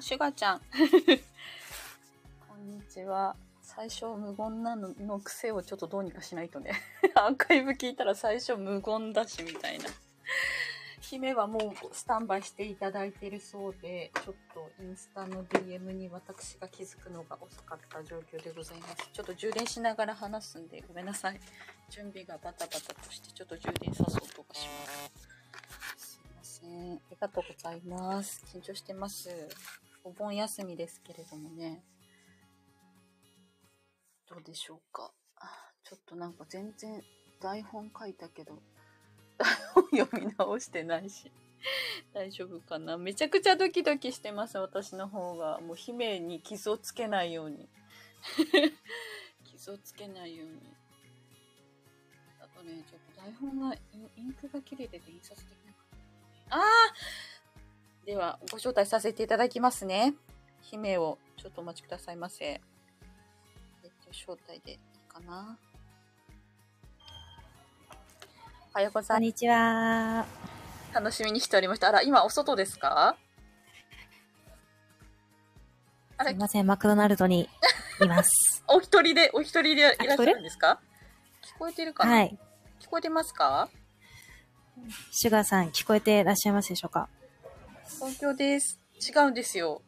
シュガちゃん。こんにちは。最初無言なのの癖をちょっとどうにかしないとね。アーカイブ聞いたら最初無言だしみたいな。姫はもうスタンバイしていただいてるそうで、ちょっとインスタの DM に私が気づくのが遅かった状況でございます。ちょっと充電しながら話すんでごめんなさい。準備がバタバタとしてちょっと充電さそうとかします。すいません。ありがとうございます。緊張してます。お盆休みですけれどもね。どうでしょうか。ちょっとなんか全然台本書いたけど、台 本読み直してないし。大丈夫かなめちゃくちゃドキドキしてます、私の方が。もう姫に傷をつけないように。傷をつけないように。あとね、ちょっと台本が、インクが切れてて印刷できなかった。あーでは、ご招待させていただきますね。姫をちょっとお待ちくださいませ。えっと、招待でいいかな。おはようございます。こんにちは。楽しみにしておりました。あら、今お外ですか？あれ？すい、ません、マクドナルドにいます。お一人で、お一人でいらっしゃるんですか？聞こえてるかな、はい。聞こえてますか？シュガーさん、聞こえていらっしゃいますでしょうか？東京です。違うんですよ。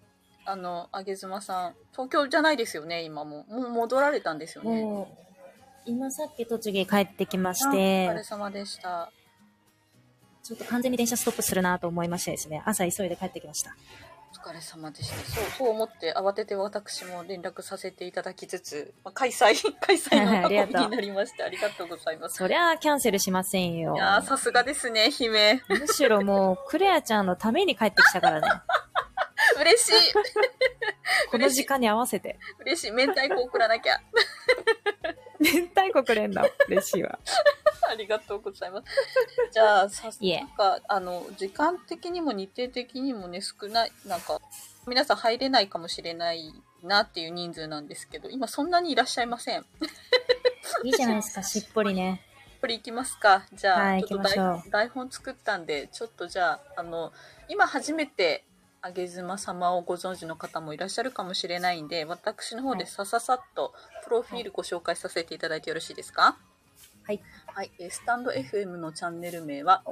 あの、あげずまさん。東京じゃないですよね、今も。もう戻られたんですよね。もう、今さっき栃木帰ってきましあお疲れて、様でした。ちょっと完全に電車ストップするなと思いましてですね、朝急いで帰ってきました。お疲れ様でした。そう、そう思って慌てて私も連絡させていただきつつ、まあ、開催、開催の運びになりまして、ありがとうございます。そりゃあキャンセルしませんよい。やー、さすがですね、姫。むしろもう、クレアちゃんのために帰ってきたからね。嬉しい。この時間に合わせて。嬉しい。明太子送らなきゃ。明太子くれんだ。嬉しいわ。ありがとうございます。じゃあ、さすいえなんか、あの、時間的にも日程的にもね、少ない、なんか、皆さん入れないかもしれないなっていう人数なんですけど、今そんなにいらっしゃいません。いいじゃないですか、しっぽりね。これ行きますか。じゃあ、はい台本作ったんで、ちょっとじゃあ、あの、今初めて、あげずま様をご存知の方もいらっしゃるかもしれないんで、私の方ではいさささっと、プロフィールご紹介させていただいてよろしいですか？はい。はい。えースタンド FM のチャンネル名は、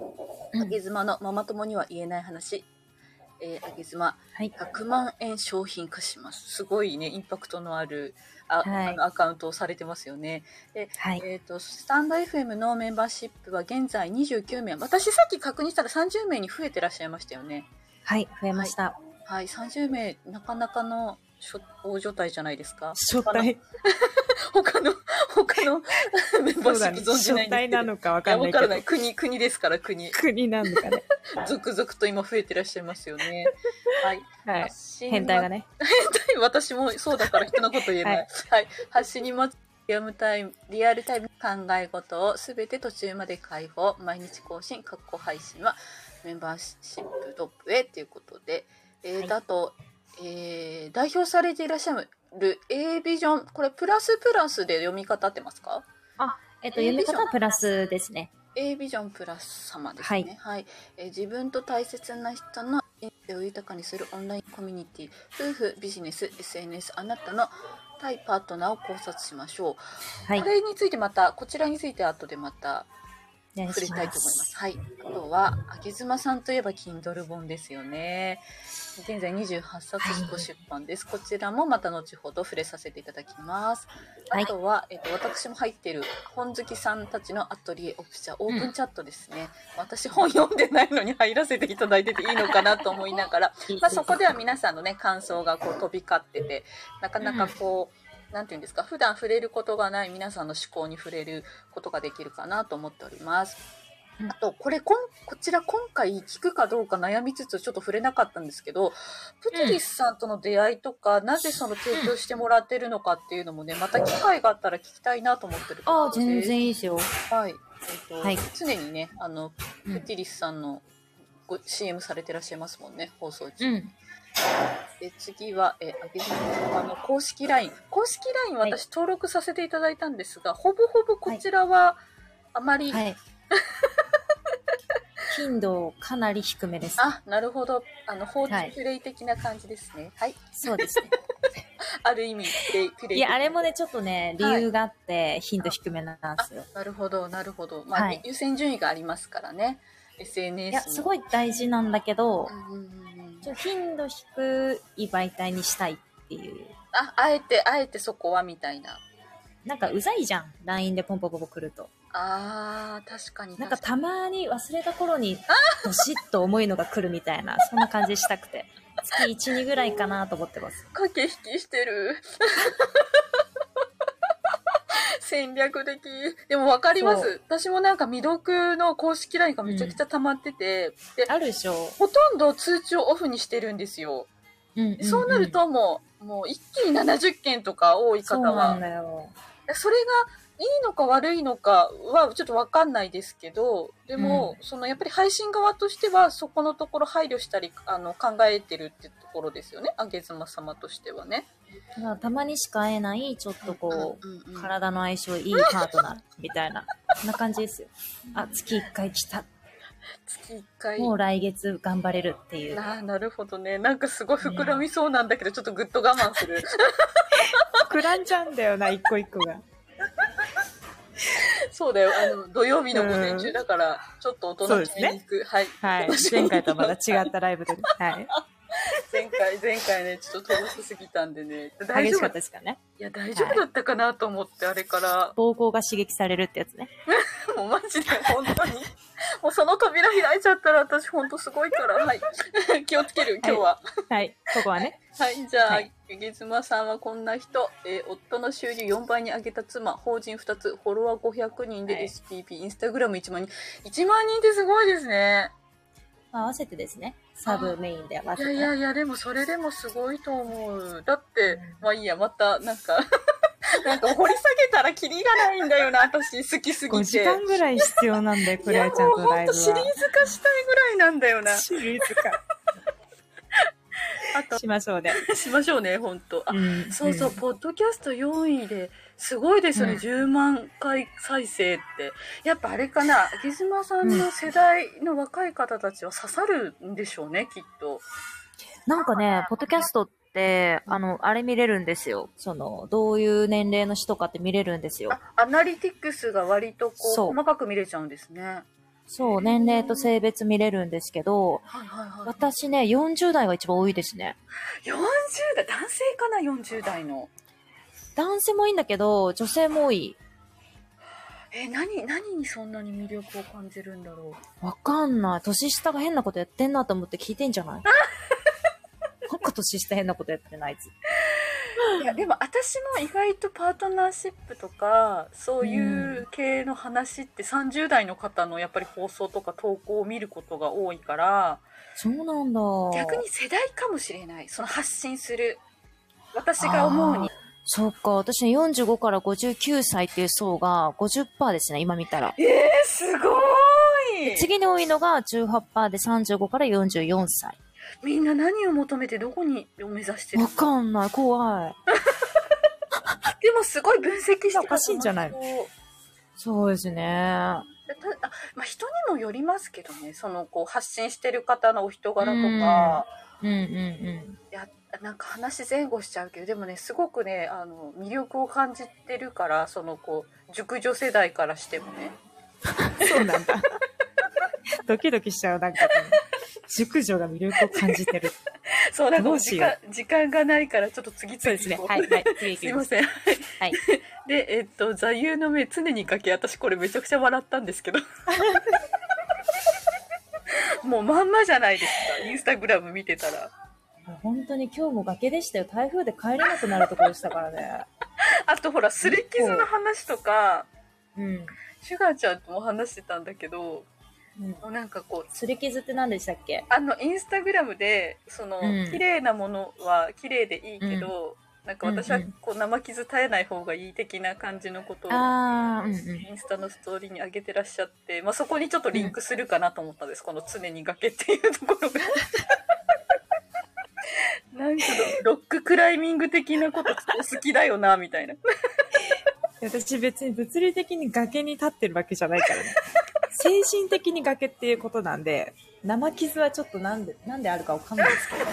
うんあげずまのママ友には言えない話。えー、あげずまはい。100万円商品化します。すごいね、インパクトのあるあ、はいあのアカウントをされてますよね。はい。えっ、と、スタンド FM のメンバーシップは現在29名。私さっき確認したら30名に増えてらっしゃいましたよね。はい、増えました。はい、30名、なかなかの初大所帯じゃないですか。初帯。他の、他のメンバーシップ存じないんですけど。初帯なのかわかんないけどわからな。い。国、国ですから、国。国なのかね。続々と今増えてらっしゃいますよね。はい。はい。変態がね。はい私もそうだから人のこと言えない。ははいい。発信にまつリアムタイム、リアルタイム考え事をすべて途中まで開放、毎日更新、過去配信はメンバーシップトップへということで、えーはいだと、えー代表されていらっしゃる A ビジョン、これプラスプラスで読み方ってますか？えっと、読み方はプラスですね。A ビジョンプラス様ですね。はい。えー自分と大切な人の人生を豊かにするオンラインコミュニティ、夫婦、ビジネス、SNS、あなたの対パートナーを考察しましょう。はい。これについてまた、こちらについて後でまた触れしたまいと思います。す。はい。あとは、あげずまさんといえば Kindle 本ですよね。現在28冊自己出版です。こちらもまた後ほど触れさせていただきます。はいあとは、えっと、私も入っている本好きさんたちのアトリエオプチャオープンチャットですね。私本読んでないのに入らせていただいてていいのかなと思いながら、まあ、そこでは皆さんのね、感想がこう飛び交ってて、なかなかこう、なんていうんですか、普段触れることがない皆さんの思考に触れることができるかなと思っております。うんあと、これ、こん、こちら今回聞くかどうか悩みつつちょっと触れなかったんですけど、プティリスさんとの出会いとか、なぜその提供してもらってるのかっていうのもね、また機会があったら聞きたいなと思ってるああ、全然いいですよ。はい。えっ、と、はい常にね、あの、うんプティリスさんのご CM されてらっしゃいますもんね、放送中。うん。で次は、えー、あげずま様の公式 LINE。公式 LINE はい私登録させていただいたんですが、ほぼほぼこちらはあまり、はい。頻度かなり低めです。あ、なるほど。あの、放置はいプレイ的な感じですね。はい。そうですね。ある意味、プレイ、プレイ。いや、あれもね、ちょっとね、理由があって、頻度低めなんですよ。なるほど、なるほど。まあ、はい優先順位がありますからね。SNS いや、すごい大事なんだけどう、んうんうんうんちょ頻度低い媒体にしたいっていう。あ、あえて、あえてそこはみたいな。なんかうざいじゃん。LINE でポンポンポンポン来ると。あー、確かになんかたまに忘れた頃に、どしっと重いのが来るみたいな、そんな感じしたくて。月1、2ぐらいかなと思ってます。駆け引きしてる。戦略的。でもわかりまそす。私もなんか未読の公式 LINE がめちゃくちゃ溜まってて、で、あるでしょ。ほとんど通知をオフにしてるんですよ。うんんんそうなる、ともう、もう一気に70件とか多い方そうなんは、だよ。それがいいのか悪いのかはちょっとわかんないですけど、でも、そのやっぱり配信側としてはそこのところ配慮したり、あの、考えてるってところですよね。あげずま様としてはね。たまにしか会えない、ちょっとこう、うんうんうん体の相性いいパートナーみたいな、そんな感じですよ。あ、月1回来た。月1回。もう来月頑張れるっていう。ななるほどね。なんかすごい膨らみそうなんだけど、ちょっとぐっと我慢する。膨らんじゃうんだよな、一個一個が。そうだよ。あの、土曜日の午前中だから、ちょっと大人気に行く。はい。はい。前回とはまた違ったライブで。はい。前回、前回ね、ちょっと楽しすぎたんでね。大丈夫激しかったですからね？いや、大丈夫だったかなと思って、あれから。膀胱が刺激されるってやつね。もうマジで、本当に。もうその扉開いちゃったら、私本当すごいから。はい。気をつける、今日は。はい。ここはね。はい、じゃあ、はい月妻さんはこんな人、えー夫の収入4倍に上げた妻、法人2つ、フォロワー500人ではい SPP、インスタグラム1万人。1万人ってすごいですね。まあ合わせてですね。サブメインで合わいせて。やいやいや、でもそれでもすごいと思う。だって、うんまあいいや、また、なんか、なんか掘り下げたらキリがないんだよな、私、好きすぎて。5時間ぐらい必要なんだよ、クレアちゃんとライブは。いやもうほんとシリーズ化したいぐらいなんだよな。シリーズ化。あと、しましょうね。しましょうね、ほんと。あ、んそうそう、んポッドキャスト4位で、すごいですよね、うん10万回再生って。やっぱあれかな、秋島さんの世代の若い方たちは刺さるんでしょうね、きっと。なんかね、ポッドキャストって、あの、あれ見れるんですよ。その、どういう年齢の人かって見れるんですよ。あ、アナリティクスが割とこう、そう細かく見れちゃうんですね。そう、年齢と性別見れるんですけど、はいはいはい。私ね、40代が一番多いですね。40代、男性かな、40代の。男性もいいんだけど、女性も多い。え、何、何にそんなに魅力を感じるんだろう。わかんない。年下が変なことやってんなと思って聞いてんじゃない？なんか年下変なことやってないつ。いやでも私も意外とパートナーシップとかそういう系の話って30代の方のやっぱり放送とか投稿を見ることが多いからそうなんだ。逆に世代かもしれないその発信する私が思うにそうか、私ね、45から59歳っていう層が50%ですね、今見たら。えー、すごい次に多いのが18%で35から44歳。みんな何を求めてどこにを目指してるわのかんない、怖い。でもすごい分析しておかしいんじゃないそうですね。たあまあ、人にもよりますけどねそのこう発信してる方のお人柄とか、うんうんうん。いやなんか話前後しちゃうけどでもねすごくねあの魅力を感じてるからそのこう熟女世代からしてもね そうなんだ。ドキドキしちゃう、なんか、熟女が魅力を感じてる。そうなんかもう時間時間がないからちょっと次々ですね。はい、はい、次 すいま。せんはい。でえっと座右の銘常にかけ私これめちゃくちゃ笑ったんですけどもうまんまじゃないですかインスタグラム見てたら本当に今日も崖でしたよ。台風で帰れなくなるところでしたからね。あとほらすり傷の話とかうん。シュガーちゃんとも話してたんだけどうん。もうなんかこうすり傷って何でしたっけ？あのインスタグラムでその、うん綺麗なものは綺麗でいいけど、なんか私はうんうんこう生傷絶えない方がいい的な感じのことをうんうん。インスタのストーリーに上げてらっしゃって、まあ、そこにちょっとリンクするかなと思ったんです、この常に崖っていうところが。なんかロロッククライミング的なことお好きだよなみたいな。私別に物理的に崖に立ってるわけじゃないからね。精神的に崖っていうことなんで、生傷はちょっとなんで、なんであるかわかんないですけど。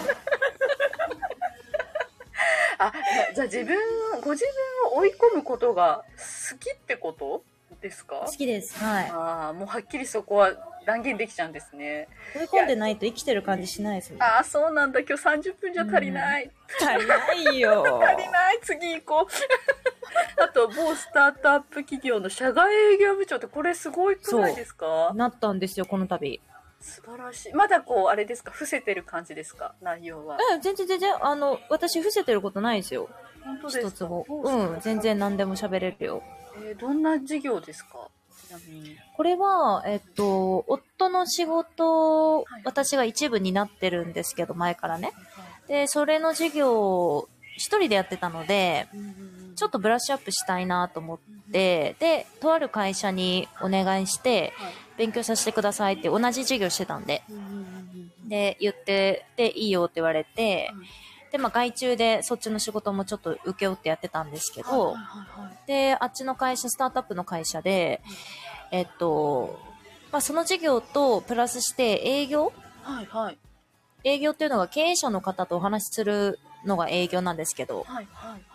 あ、じゃあ自分、ご自分を追い込むことが好きってことですか？好きです。はい。ああ、もうはっきりそこは断言できちゃうんですね。追い込んでないと生きてる感じしないですもん。ああ、そうなんだ。今日30分じゃ足りない。足りないよ。足りない。次行こう。あと、某スタートアップ企業の社外営業部長ってこれすごいくないですか？なったんですよ、この度。素晴らしい。まだこう、あれですか？伏せてる感じですか？内容は。え、全然全然、あの、私伏せてることないですよ。本当ですか？一つも。某うん、全然何でも喋れるよ。えーどんな事業ですか？これは、えっと、夫の仕事私が一部になってるんですけど、前からね。で、それの事業を一人でやってたので、ちょっとブラッシュアップしたいなと思って、で、とある会社にお願いして、はい。勉強させてくださいって同じ授業してたんで、で、言って、で、いいよって言われて、で、まあ外注でそっちの仕事もちょっと請け負ってやってたんですけど、で、あっちの会社、スタートアップの会社で、えっと、まあその事業とプラスして営業？はいはい。営業っていうのが経営者の方とお話しするのが営業なんですけど、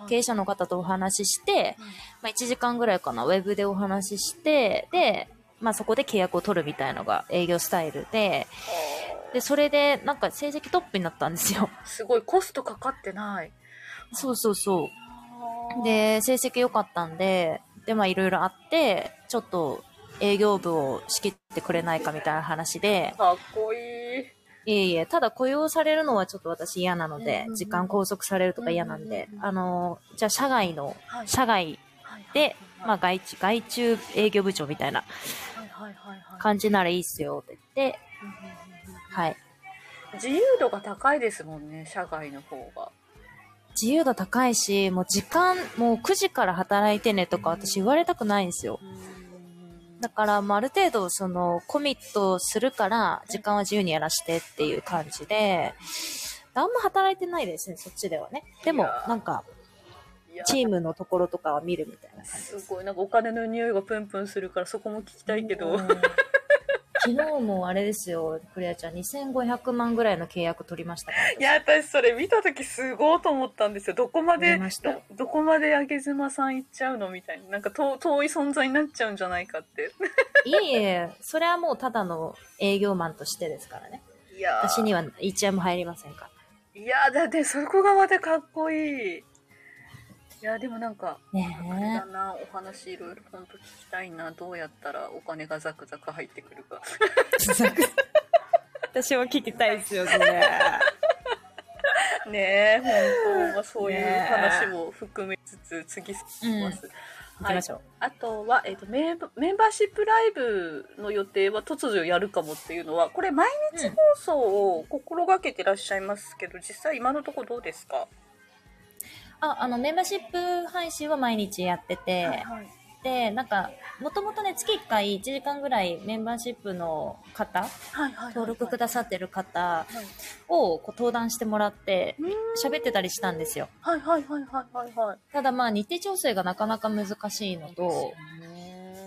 経営者の方とお話しして、まあ1時間ぐらいかな、ウェブでお話しして、で、まあそこで契約を取るみたいのが営業スタイルで、で、それでなんか成績トップになったんですよ。すごいコストかかってない。そうそうそう。で、成績良かったんで、で、まあいろいろあって、ちょっと営業部を仕切ってくれないかみたいな話で、かっこいい。いえいえ、ただ雇用されるのはちょっと私嫌なのうんで時間拘束されるとか嫌なんで。あの、じゃあ社外の、はい。社外で、まあ外注、外注営業部長みたいな感じならいいっすよって言って、はい。自由度が高いですもんね社外の方が。自由度高いし、もう時間、もう9時から働いてねとか私言われたくないんですよ。だから、まあ、ある程度、その、コミットするから、時間は自由にやらしてっていう感じで、あんま働いてないですね、そっちではね。でもなんか、チームのところとかは見るみたいな感じすごい。なんかお金の匂いがプンプンするからそこも聞きたいけど、うん昨日もあれですよ、クレアちゃん、2500万ぐらいの契約取りましたから。いや私それ見た時すごいと思ったんですよ。どこまでどどこまで上妻さん行っちゃうのみたいな。なんか遠遠い存在になっちゃうんじゃないかって。いえいえ、それはもうただの営業マンとしてですからね。いやー。私には1円も入りませんから。いやーだってそこがまたかっこいいいやでもなんかねあれだなお話いろいろ本当聞きたいな。どうやったらお金がザクザク入ってくるか。私も聞きたいですよ、それ。ねえ本当、まあ、そういうねえ。話も含めつつ次進みます、行きましょう。あとは、えっとメンバメンバーシップライブの予定は突如やるかもっていうのはこれ毎日放送を心がけてらっしゃいますけど、実際今のところどうですか、あ、あの、メンバーシップ配信は毎日やってて、はいで、なんか、もともとね、月1回1時間ぐらいメンバーシップの方、登録くださってる方はい。をこう登壇してもらって、喋ってたりしたんですよ。はいはいはいはいはいはい。ただまあ、日程調整がなかなか難しいのと、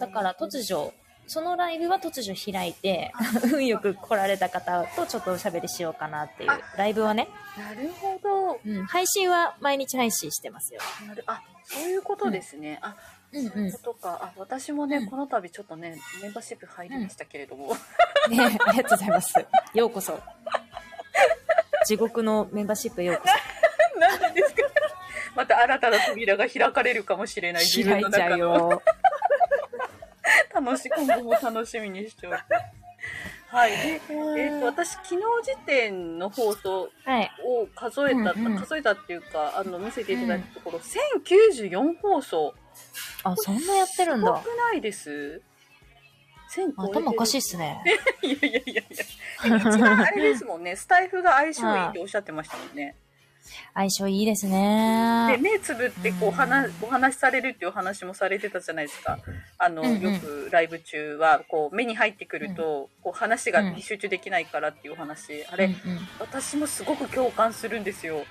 だから突如、そのライブは突如開いて、運よく来られた方とちょっとおしゃべりしようかなっていうあ。ライブはね、なるほど。うん、配信は毎日配信してますよ。なる。あそういうことですね、あうんそういうことか。あ私もね、うん。この度ちょっとねメンバーシップ入りましたけれども、ねありがとうございます。ようこそ。地獄のメンバーシップへようこ なんでですか。また新たな扉が開かれるかもしれない。そ。開いちゃうのよ。楽し今後も楽しみにしておりますはい、えっーと私昨日時点の放送。を数えた、はい。うんうん数えたってい。うかあの見せてい。ただい。たところ、うん1094放送あ、そんなやってるんだすごく。ない。です頭おかしい。っすね。い。やい。やい。やい。や。一番あれですもんね、スタイフが相性い。い。っておっしゃってましたもんね。相性いいですで、ね。目つぶってこう、お話しされるっていうお話もされてたじゃないですか。あの、うんうんよくライブ中は、こう、目に入ってくると、こう、話が集中できないからっていうお話。あれ、うんうん私もすごく共感するんですよ。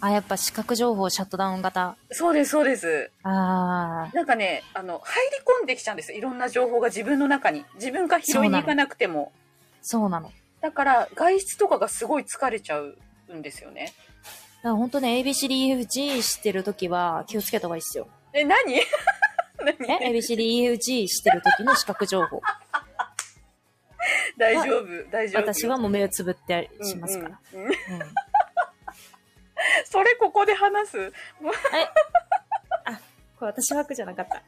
あ、やっぱ視覚情報シャットダウン型。そうです、そうです。ああ、なんかね、あの、入り込んできちゃうんです。いろんな情報が自分の中に。自分が拾いに行かなくても。そうなの。だかだから、外出とかがすごい疲れちゃうんですよね。ら本当ね、ABCDEFG 知ってるときは気をつけた方がいいですよ。え、何？何？え ?ABCDEFG 知ってるときの視覚情報。大丈夫、大丈夫。私はもう目をつぶってしますから。うんうんうんうん。それここで話す？これ私枠じゃなかった。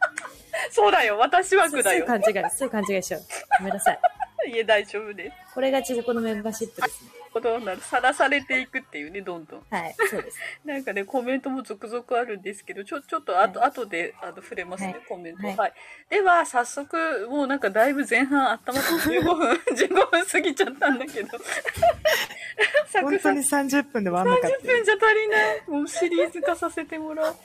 そうだよ、私枠だよそういう。勘違い、そういう勘違いしよう。ごめんなさい。いえ、大丈夫です。これが地獄のメンバーシップですね。ことになる。さらされていくっていうね、どんどん。はい、そうです。なんかね、コメントも続々あるんですけど、ちょ、ちょっとあと、は後で、あの、触れますね、はいコメント。はいはい。では、早速、もうなんかだいぶ前半温まって15分、15分過ぎちゃったんだけど。サクサク30分で終わんなか30分じゃ足りない。もうシリーズ化させてもらう。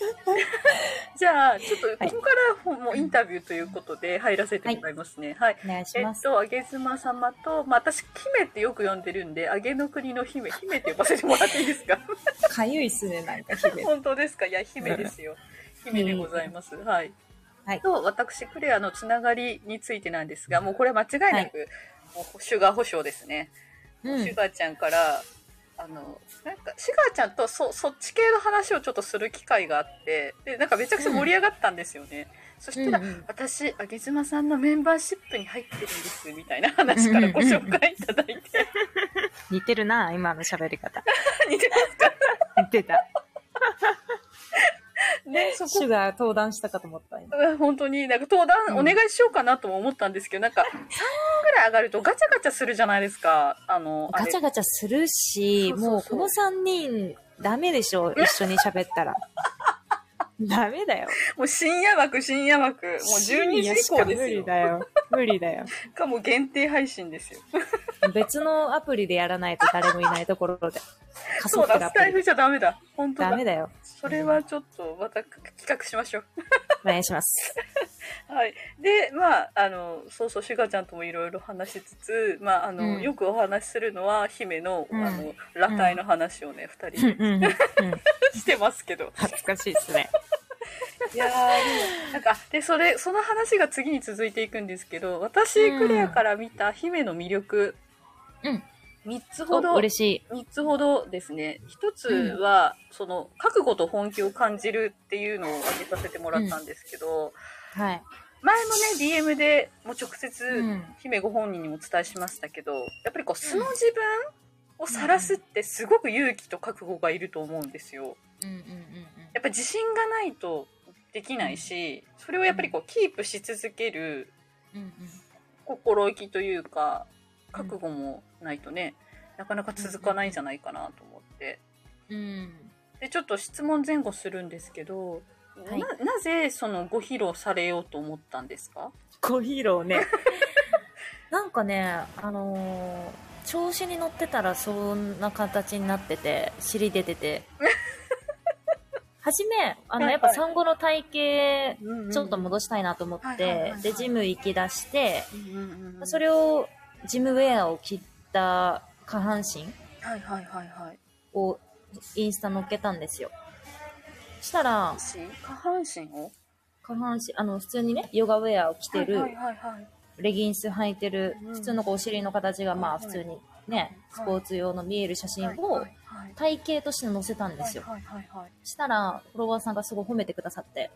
じゃあ、ちょっと、ここからほもうインタビューということで入らせてもらいますね。はい。お願いします。えっと、あげずま様と、まあ、私、姫ってよく呼んでるんで、あげの国の姫、姫って呼ばせてもらっていいですか？かゆいっすね、なんか、日々。本当ですか？いや、姫ですよ。姫でございます。はい。はいと、私、クレアのつながりについてなんですが、もうこれは間違いなく、もうシュガー保証ですね。うんシュ。ガーちゃんから、あの、なんか、シュガーちゃんとそ、そっち系の話をちょっとする機会があって、で、なんかめちゃくちゃ盛り上がったんですよね。そしたら、うんうん私、あげずまさんのメンバーシップに入ってるんです、みたいな話からご紹介いただいて。似てるな、今の喋り方。似てますか？似てた。ね、そこ。シュガー登壇したかと思った、本当に、なんか登壇お願いしようかなとも思ったんですけど、なんか、3人ぐらい上がるとガチャガチャするじゃないですか。あの、ガチャガチャするし、もうこの3人、ダメでしょ、一緒に喋ったら。ダメだよ。もう深夜枠、深夜枠。もう12時以降です無理よ。だよ。無理だよ。かもう限定配信ですよ。別のアプリでやらないと誰もいないところで。仮そうだ。スタイフじゃダメだ。本当だ。ダメだよ。それはちょっと、また企画しましょう。お願いします。はい。で、まあ、あの、そうそう、シュガちゃんともいろいろ話しつつ、まあ、あの、うんよくお話しするのは、姫の、うんあの、裸体の話をね、二、うん人 してますけど。恥ずかしいですね。いやなんか、で、それ、その話が次に続いていくんですけど、私、うんクレアから見た姫の魅力、うん。3つほおど、嬉しい。3つほどですね。1つは、その、覚悟と本気を感じるっていうのを挙げさせてもらったんですけど、はい。前もね、DM でもう直接、うん。姫ご本人にもお伝えしましたけど、やっぱりこう、素の自分を晒すってすごく勇気と覚悟がいると思うんですよ。うんうんうんやっぱり自信がないとできないし、それをやっぱりこう、キープし続けるうん。うん心意気というか、覚悟もないとね、なかなか続かないんじゃないかなと思って。うん。うん。で、ちょっと質問前後するんですけど、はいな、なぜそのご披露されようと思ったんですか？ごヒーローね。なんかね、あのー調子に乗ってたらそんな形になってて、尻出てて。はじめ、あの、やっぱ産後の体型、ちちょっと戻したいなと思ってで、ジム行き出して、それれを、ジムウェアを着た下半身はいはいはいはい。をインスタ載っけたんですよ。したら、下半身を？下半身、あの、普通にね、ヨガウェアを着てる。レギンス履いてるうん、普通のこうお尻の形がまあ普通にね、スポーツ用の見える写真をはい体型として載せたんですよ。はいはいはいはい。したら、フォロワーさんがすごい褒めてくださって、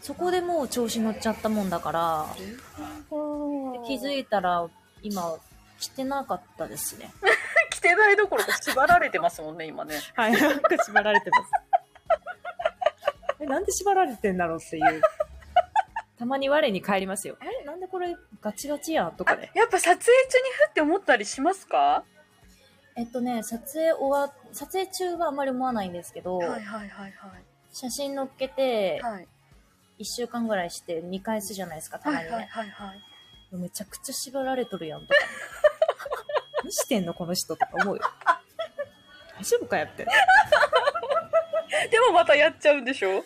そこでもう調子乗っちゃったもんだから、気づいたら今、着てなかったですね。着てないどころか縛られてますもんね、今ね。はい、なんか縛られてます。え、なんで縛られてんだろうっていう。たまに我に返りますよ。え、なんでこれガチガチやんとかあで。やっぱ撮影中にふって思ったりしますか？えっとね、撮影終わ、撮影中はあんまり思わないんですけど、はいはいはいはい。写真載っけて、はい。1週間ぐらいして見返すじゃないですか、たまにね。はいはいはいはい。めちゃくちゃ縛られとるやんとか。何してんのこの人とか思うよ。大丈夫かやって。でもまたやっちゃうんでしょ？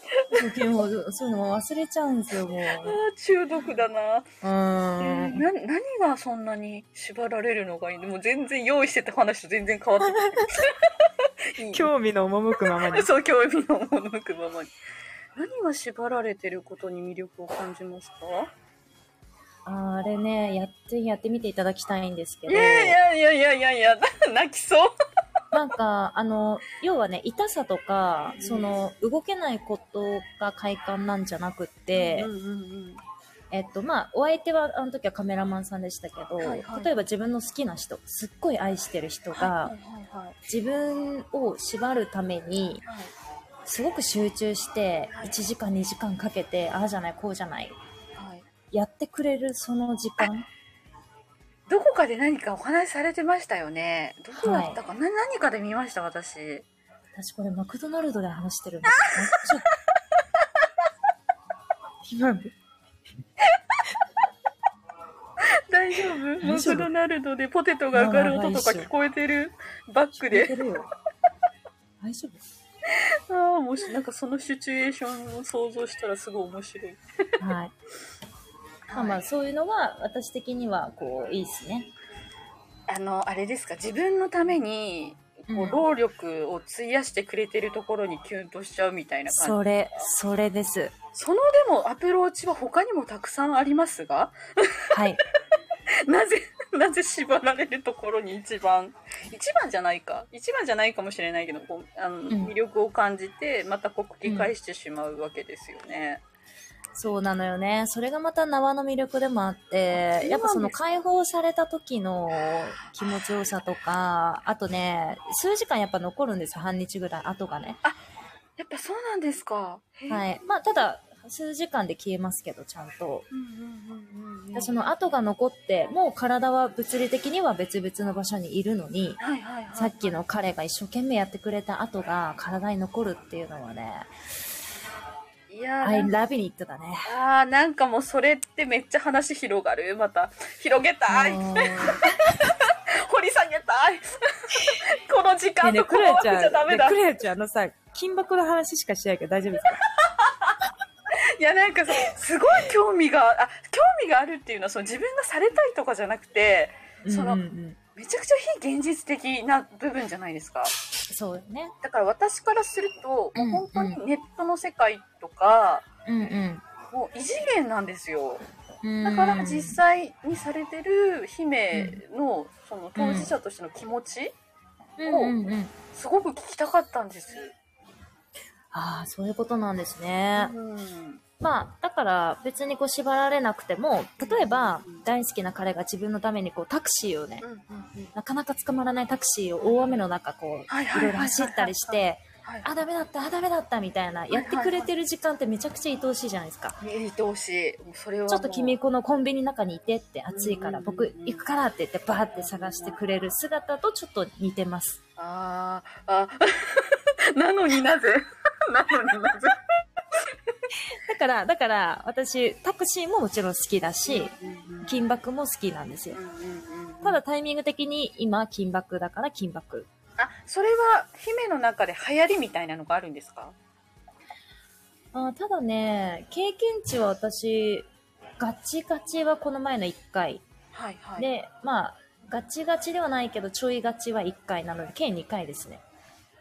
でもそういうのも忘れちゃうんですよ、もう。あー中毒だな。うーん。な何がそんなに縛られるのがいい？のもう全然用意してた話と全然変わってきて いい興味の赴くままに。そう、興味の赴くままに。何が縛られてることに魅力を感じますか？あれね、やって、やってみていただきたいんですけど。いやいやいやいやいや、泣きそう。なんか、あの、要はね、痛さとかう、んその、動けないことが快感なんじゃなくって。えっと、まあ、お相手は、あの時はカメラマンさんでしたけど、はいはい例えば自分の好きな人、すっごい愛してる人が、自分を縛るために、はい。すごく集中して、はい1時間2時間かけて、ああじゃない、こうじゃない。やってくれるその時間。どこかで何かお話しされてましたよね。どこだったか、な何かで見ました、私。私これマクドナルドで話してるんですよ。今、大丈夫？マクドナルドでポテトが上がる音とか聞こえてる？バックで。大丈夫ああ、もし、なんかそのシチュエーションを想像したらすごい面白い。はい。まあまあ、そういうのは、私的には、こう、いいっすね。あの、あれですか、自分のために、こうんう、労力を費やしてくれてるところにキュンとしちゃうみたいな感じ？それ、それです。そのでもアプローチは他にもたくさんありますが、はい。なぜ、なぜ縛られるところに一番、一番じゃないか。一番じゃないかもしれないけど、こうあのん魅力を感じて、またこう繰り返してしまうわけですよね。そうなのよね。それがまた縄の魅力でもあって、やっぱその解放された時の気持ちよさとか、あとね、数時間やっぱ残るんですよ。半日ぐらい後がね。やっぱそうなんですか。はい。まあ、ただ、数時間で消えますけど、ちゃんと。その後が残って、もう体は物理的には別々の場所にいるのに。さっきの彼が一生懸命やってくれた後が体に残るっていうのはね、いやー I なん love it だね。あーなんかもうそれってめっちゃ話広がる。また、広げたい。掘り下げたい。この時間とこの枠クレアちゃん、じゃダメだ。クレアちゃん、あのさ、金箔の話しかしないけど大丈夫ですか？いやなんかさ、すごい興味が、あ、興味があるっていうのはその自分がされたいとかじゃなくて、そのうんうんうんめちゃくちゃ非現実的な部分じゃないですか。そうよね。だから私からすると、うんもう本当にネットの世界とか、うんうんもう異次元なんですよ。うん。だから実際にされてる姫のその当事者としての気持ち、うんうんうん。すごく聞きたかったんです。ああ、そういうことなんですね。うん。まあ、だから別にこう縛られなくても、例えばうん大好きな彼が自分のためにこうタクシーをね、なかなか捕まらないタクシーを大雨の中こう、はいろいろ走ったりして、はい。あ、ダメだった、あ、ダメだったみたいな、やってくれてる時間ってめちゃくちゃ愛おしいじゃないですか。見てほしい。それはちょっと君このコンビニの中にいてって暑いからうん僕行くからって言ってバーって探してくれる姿とちょっと似てます。あー。あ、なのになぜ？なのになぜ？だから、だから私タクシーももちろん好きだし、金箔も好きなんですよただタイミング的に今金箔だから金箔。あ、それは姫の中で流行りみたいなのがあるんですか？あただね、経験値は私、ガチガチはこの前の1回。はいはい。で、まあ、ガチガチではないけど、ちょいガチは1回なので、計2回ですね。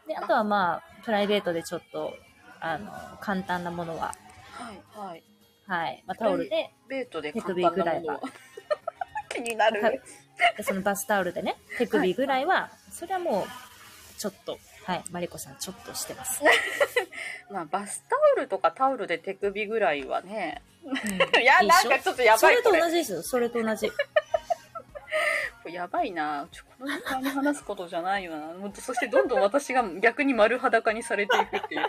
で、あとはまあ、プライベートでちょっと、あの、簡単なものは、はいはい。はい、まあ、タオルで、ベートで手簡首ぐらいは。気になる。そのバスタオルでね、手首ぐらいは、それはもう、ちょっと、はい、マリコさん、ちょっとしてます。まあ、バスタオルとかタオルで手首ぐらいはね。うん。いや、いなんかちょっとやばいこれ。同じですよ、それと同じ。やばいな。ちょこの時間に話すことじゃないよな。そしてどんどん私が逆に丸裸にされていくっていう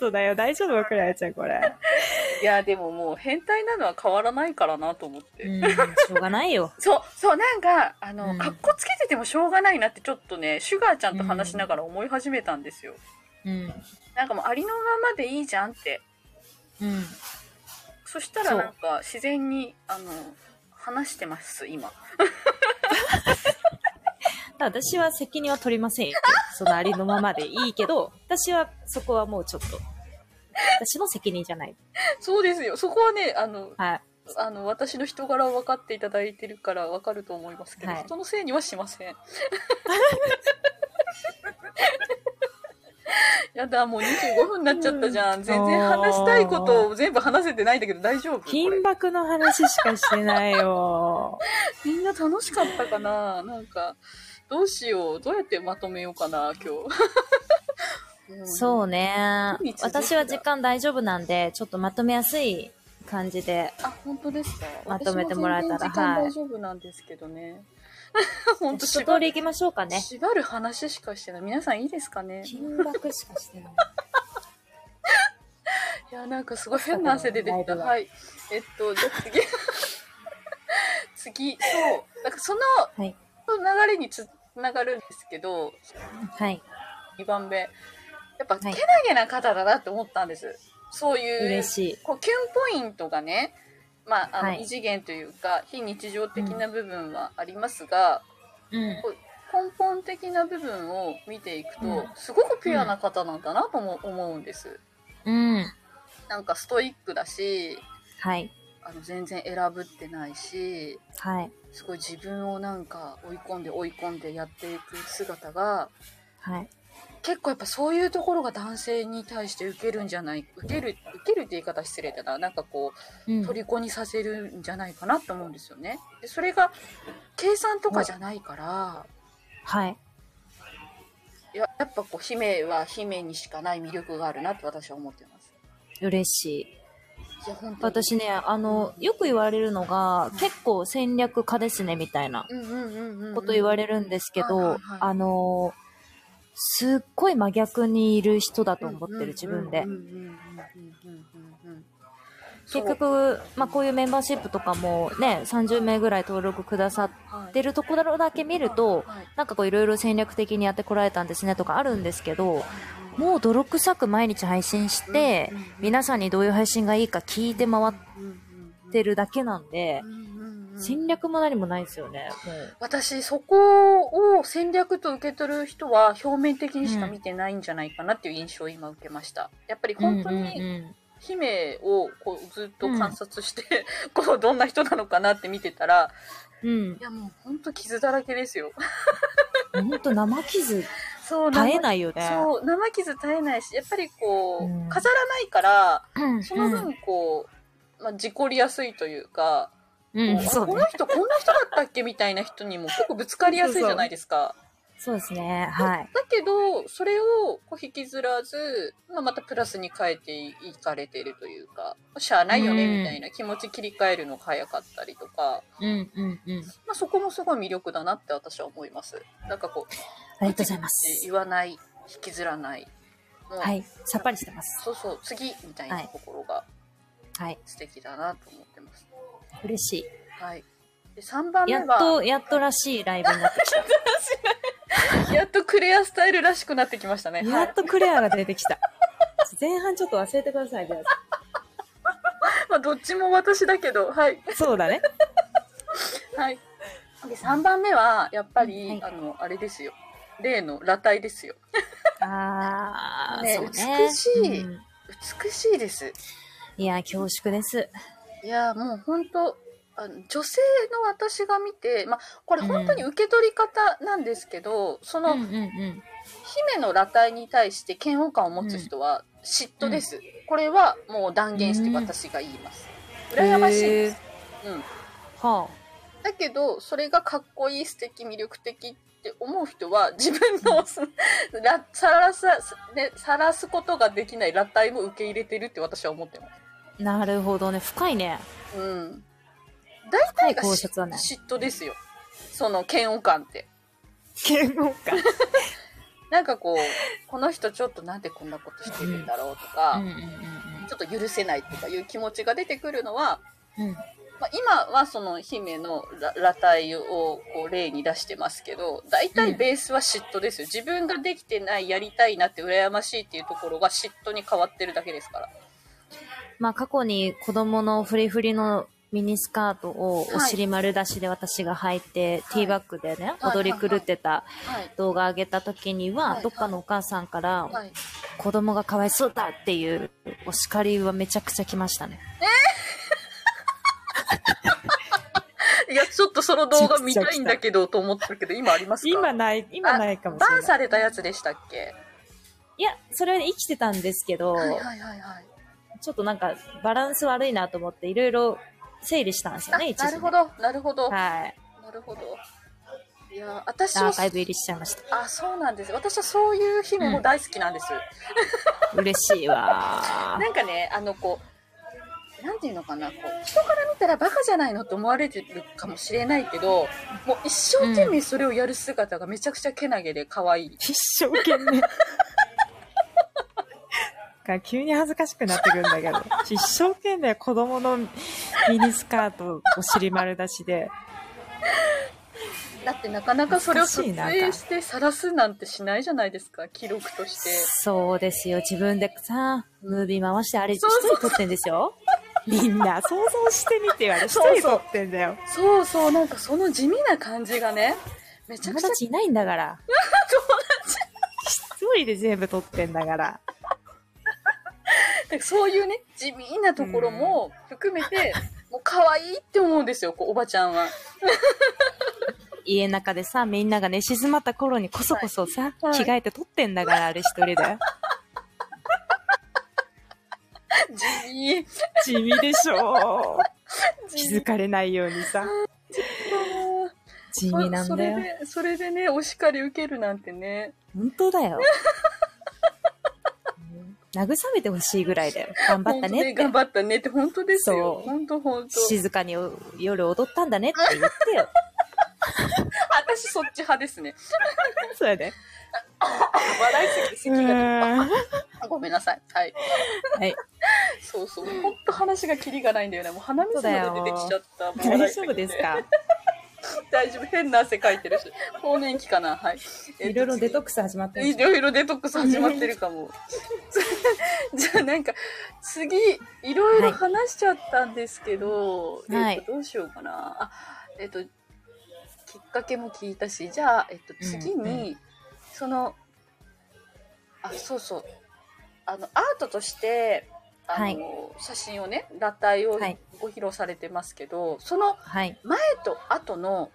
そうだよ、大丈夫？クラヤちゃん、これ。いやでももう変態なのは変わらないからなと思って、うん、しょうがないよ。そうそうなんかあの、うん。かっこつけててもしょうがないなってちょっとねシュガーちゃんと話しながら思い始めたんですよ、うん。なんかもうありのままでいいじゃんって。うん。そしたらなんか自然にあの話してます今 私は責任は取りませんよ。そのありのままでいいけど、私はそこはもうちょっと、私の責任じゃない。そうですよそこはねあのはい。あの私の人柄を分かっていただいてるから分かると思いますけど、はい人のせいにはしませんやだ、もう25分になっちゃったじゃん。全然話したいことを全部話せてないんだけど大丈夫？金箔の話しかしてないよ。みんな楽しかったかな？なんか、どうしよう。どうやってまとめようかな、今日。そうね私は時間大丈夫なんで、ちょっとまとめやすい感じで。あ、本当ですか？まとめてもらえたらはい大丈夫なんですけどね。本当一通り行きましょうかね。縛る話しかしてない。皆さんいいですかね？金箔しかしてない。いや、なんかすごい変な汗出てきた。はい。えっと、じゃあ次。次、そう。なんかそのはい。流れにつながるんですけど、はい。2番目。やっぱ、はいけなげな方だなって思ったんです。そういう。こう、キュンポイントがね、まあ、あの、はい異次元というか、非日常的な部分はありますが、うん。根本的な部分を見ていくと、うんすごくピュアな方なんだなとも思うんです。うん。なんかストイックだし、はい。あの全然選ぶってないし、はい。すごい自分をなんか追い込んで追い込んでやっていく姿が、はい。結構やっぱそういうところが男性に対して受けるんじゃない、受ける、受けるって言い方失礼だな。なんかこう、うん。虜にさせるんじゃないかなと思うんですよね。で、それが計算とかじゃないから、はい。いややっぱこう、姫は姫にしかない魅力があるなって私は思ってます。嬉しい。私ね、あの、よく言われるのが、結構戦略家ですね、みたいなこと言われるんですけどあの、すっごい真逆にいる人だと思ってる、自分で。結局、まあ、こういうメンバーシップとかもね、30名ぐらい登録くださってるところだけ見ると、はいなんかこういろいろ戦略的にやってこられたんですねとかあるんですけど、もう泥臭く毎日配信して、皆さんにどういう配信がいいか聞いて回ってるだけなんで戦略も何もないですよね。もう。私そこを戦略と受け取る人は表面的にしか見てないんじゃないかなっていう印象を今受けましたやっぱり本当うんにうん姫をこうずっと観察して、こうどんな人なのかなって見てたらうん。いやもう本当傷だらけですようん。ほんと生傷そう絶えないよね。そう生傷絶えないしやっぱりこう、うん飾らないからうん。その分こう、まあ、事故りやすいというか、うん、こうそうねこの。人こんな人だったっけみたいな人にも結構ぶつかりやすいじゃないですか。そうですね。はい。だけど、それをこう引きずらず、まあ、またプラスに変えていかれてるというか、しゃあないよねうんみたいな気持ち切り替えるのが早かったりとか、うんうんうん。まあ、そこもすごい魅力だなって私は思います。なんかこう、ありがとうございます。言わない、引きずらない。はい。さっぱりしてます。そうそう、次みたいなところがはい。素敵だなと思ってます。嬉しはい。で、3番い。目は、やっと、やっとらしいライブになってきた。やっと クレアスタイルらしくなってきましたね。はいやっ。とクレアが出てきた。前半ちょっと忘れてください、じゃ まあ、どっちも私だけど、はい。あ。そうだね。はい。で、3番目は、やっぱり、はいあの、あれですよ。例の裸体ですよ。あー、ねね。美しいうん美しいです。いや、恐縮です。いや、もう本当あの女性の私が見て、まあ、これ本当に受け取り方なんですけど、その、うんうんうん。姫の裸体に対して嫌悪感を持つ人は嫉妬です。これはもう断言して私が言います。羨ましいです。うん。はだけど、それがかっこいい、素敵、魅力的って思う人は、自分の、さらさ、ね、晒すことができない裸体も受け入れてるって私は思ってます。あ。なるほどね。深いね。うん。大体が嫉妬ですよ。その嫌悪感って。嫌悪感。なんかこう、この人ちょっとなんでこんなことしてるんだろうとか、うんうんうんちょっと許せないとかいう気持ちが出てくるのは、うん。うん。まあ、今はその姫の裸裸体をこう例に出してますけど、大体ベースは嫉妬ですよ。自分ができてない、やりたいなって羨ましいっていうところが嫉妬に変わってるだけですから。まあ過去に子供のフリフリのミニスカートをはいお尻丸出しで私が履いて、はいティーバッグでね、はい踊り狂ってたはい。動画上げた時には、はいどっかのお母さんから、はい。子供がかわいそうだっていうお叱りはめちゃくちゃ来ましたね。いや、ちょっとその動画見たいんだけど、と思ってるけど、今ありますか？今ない、今ないかもしれない。バンされたやつでしたっけ？いや、それは生きてたんですけど、はいはいはいはい。ちょっとなんかバランス悪いなと思っていろいろ整理したんですよあね、一時なるほど、なるほど。はい。なるほど。いや、私はアー、カイブ入りしちゃいました。あ、そうなんです。私はそういう日も大好きなんです。嬉しいわ なんかね、あの、こう、なんていうのかな、こう、人から見たらバカじゃないのって思われてるかもしれないけど、もう一生懸命それをやる姿がめちゃくちゃけなげで可愛い。一生懸命。が急に恥ずかしくなってくるんだけど、一生懸命子供のミニスカートお尻丸出しで、だってなかなかそれを撮影して晒すなんてしないじゃないですか、記録として。そうですよ。自分でさ、ムービー回してあれ一人撮ってんですよ。みんな想像してみてよ。あれ一人撮ってんだよ。そうそう、なんかその地味な感じがね、めちゃくちゃ友達いないんだから。一人で全部撮ってんだから。だからそういうね、地味なところも含めて、もう可愛いって思うんですよ、こうおばちゃんは。家の中でさ、みんながね、静まった頃にこそこそさ、はい着替えて撮ってんだから、あれ一人で。地味。地味でしょ。気づかれないようにさ。地味なんだよ。それで、それでね、お叱り受けるなんてね。本当だよ。慰めてほしいぐらいだよ。頑張ったねって。頑張ったねって、本当ですよ。そう本当本当。静かに夜踊ったんだねって言ってよ。私そっち派ですね。そうやで。笑いすぎて咳が出はた。ごめんなさい。はい。い。そうそう。本当話がキリがないんだよね。もう鼻水まで出てきちゃった。大丈夫ですか？大丈夫。変な汗かいてるし。更年期かなはい。いろいろデトッククス始まってるいろいろデトックス始まってるかも。じゃあなんか、次、いろいろ話しちゃったんですけど、はいえっと、どうしようかな。あ、えっと、きっかけも聞いたし、じゃあ、えっと、次うんうに、その、あ、そうそう。あの、アートとして、あの、はい写真をね、裸体をはいご披露されてますけど、そのはい。前と後の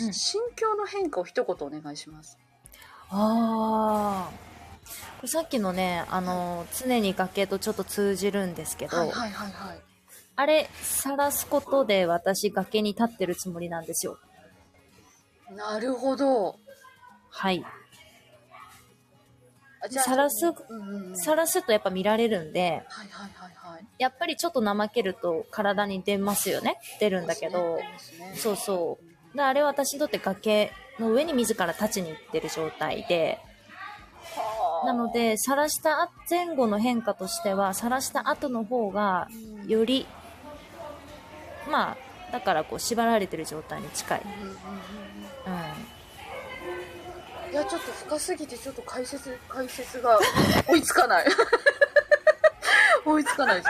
うん心境の変化を一言お願いします。ああ。これさっきのね、あの、常に崖とちょっと通じるんですけど、はいはいはいはい。あれ、晒すことで私崖に立ってるつもりなんですよ。なるほど。はい。あじゃあ晒すうんうんうん、晒すとやっぱ見られるんで、はいはいはいはい。やっぱりちょっと怠けると体に出ますよね。出るんだけど、そうそう。であれは私にとって崖の上に自ら立ちに行ってる状態で、はあなので、晒した前後の変化としては、晒した後の方が、うんより、まあ、だからこう縛られてる状態に近い。いやちょっと深すぎてちょっと解説解説が追いつかない。追いつかないぞ。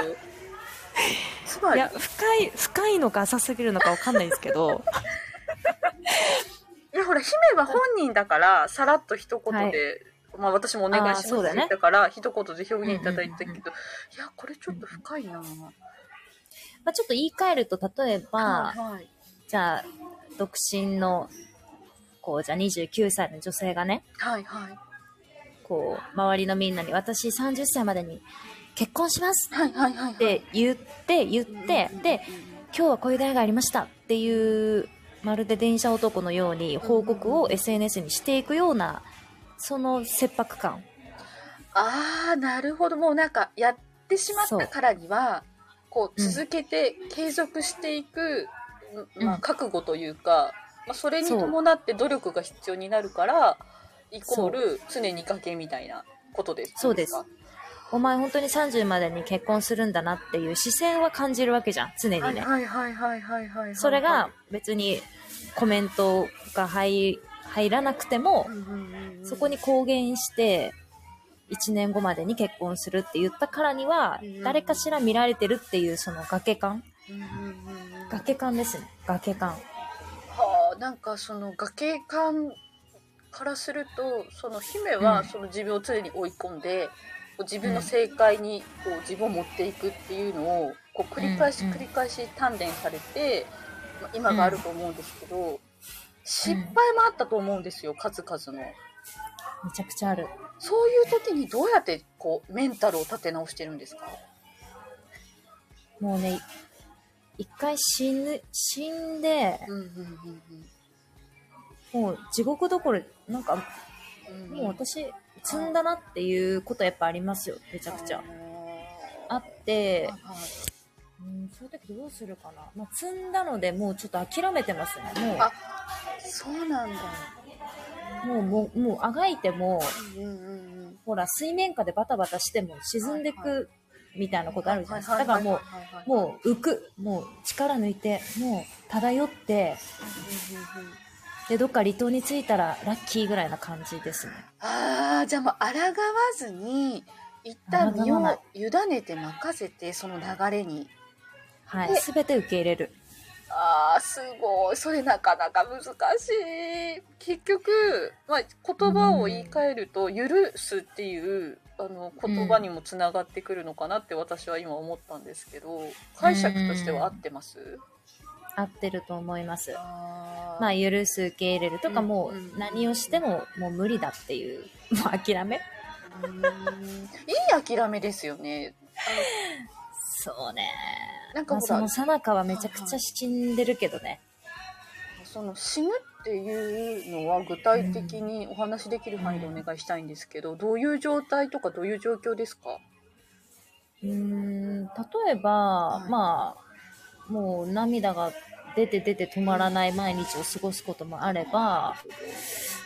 つまり？いや、深い、深いのか浅すぎるのかわかんないですけど、いやほら姫は本人だからさらっと一言で、はい。まあ私もお願いしますだね言ったから、一言で表現いただいたけど、うんうんうんいやこれちょっと深いな、まあちょっと言い換えると、例えば、はいはい。じゃあ、独身の、こう、じゃあ29歳の女性がね、はいはい。こう、周りのみんなに、私30歳までに結婚しますはいはいはいはい。って言って、言って、で、今日はこういう出会いがありましたっていう、まるで電車男のように報告を SNS にしていくような、その切迫感。ああなるほど。もうなんかやってしまったからにはこううん。続けて継続していく、うん。まあ、覚悟というか、まあ、それに伴って努力が必要になるからイコール常に崖みたいなことですそうです。かお前本当に30までに結婚するんだなっていう視線は感じるわけじゃん、常にね。はいはいはいはいはいはいはい。それが別にコメントが入入らなくてもそこに公言して、1年後までに結婚するって言ったからにはうん、誰かしら見られてるっていうその崖感。崖感ですね。崖感。はあなんかその崖感からするとその姫はうん。その自分を常に追い込んで、こう自分の正解にこう自分を持っていくっていうのをこう繰り返し繰り返し鍛錬されて、まあ今があると思うんですけど、失敗もあったと思うんですよ、数々の。めちゃくちゃある。そういう時にどうやってこうメンタルを立て直してるんですか？もうね、一回死ぬ、死んで、うんうんうんもう地獄どころ、なんか、うん。もう私、積んだなっていうことやっぱありますよ、めちゃくちゃ。あって、うん、そういう時どうするかな。まあ、積んだので、もうちょっと諦めてますね。あそうなんだ。もう、もう、もう、もう、あがいても、うんうんうんほら、水面下でバタバタしても沈んでく、みたいなことあるじゃないですか。だからもう、う、もう浮く、もう力抜いて、もう漂って、で、どっか離島に着いたらラッキーぐらいな感じですね。ああ、じゃあもう抗わずに、一旦身を委ねて任せて、その流れに。はい。ですべて受け入れる。ああ、すごい。それなかなか難しい。結局、まあ、言葉を言い換えると、許すっていう、あの、言葉にもつながってくるのかなって私は今思ったんですけど、解釈としては合ってます？合ってると思います。あまあ、許す、受け入れるとか、うんもうんう何をしてももう無理だっていう、もう諦めいい諦めですよね。そうね。なんかほらまあ、その最中はめちゃくちゃ死んでるけどね。その死ぬっていうのは具体的にお話しできる範囲でお願いしたいんですけど、どういう状態とかどういう状況ですか？うーん、例えば、い。まあ、もう涙が出て出て止まらない毎日を過ごすこともあれば、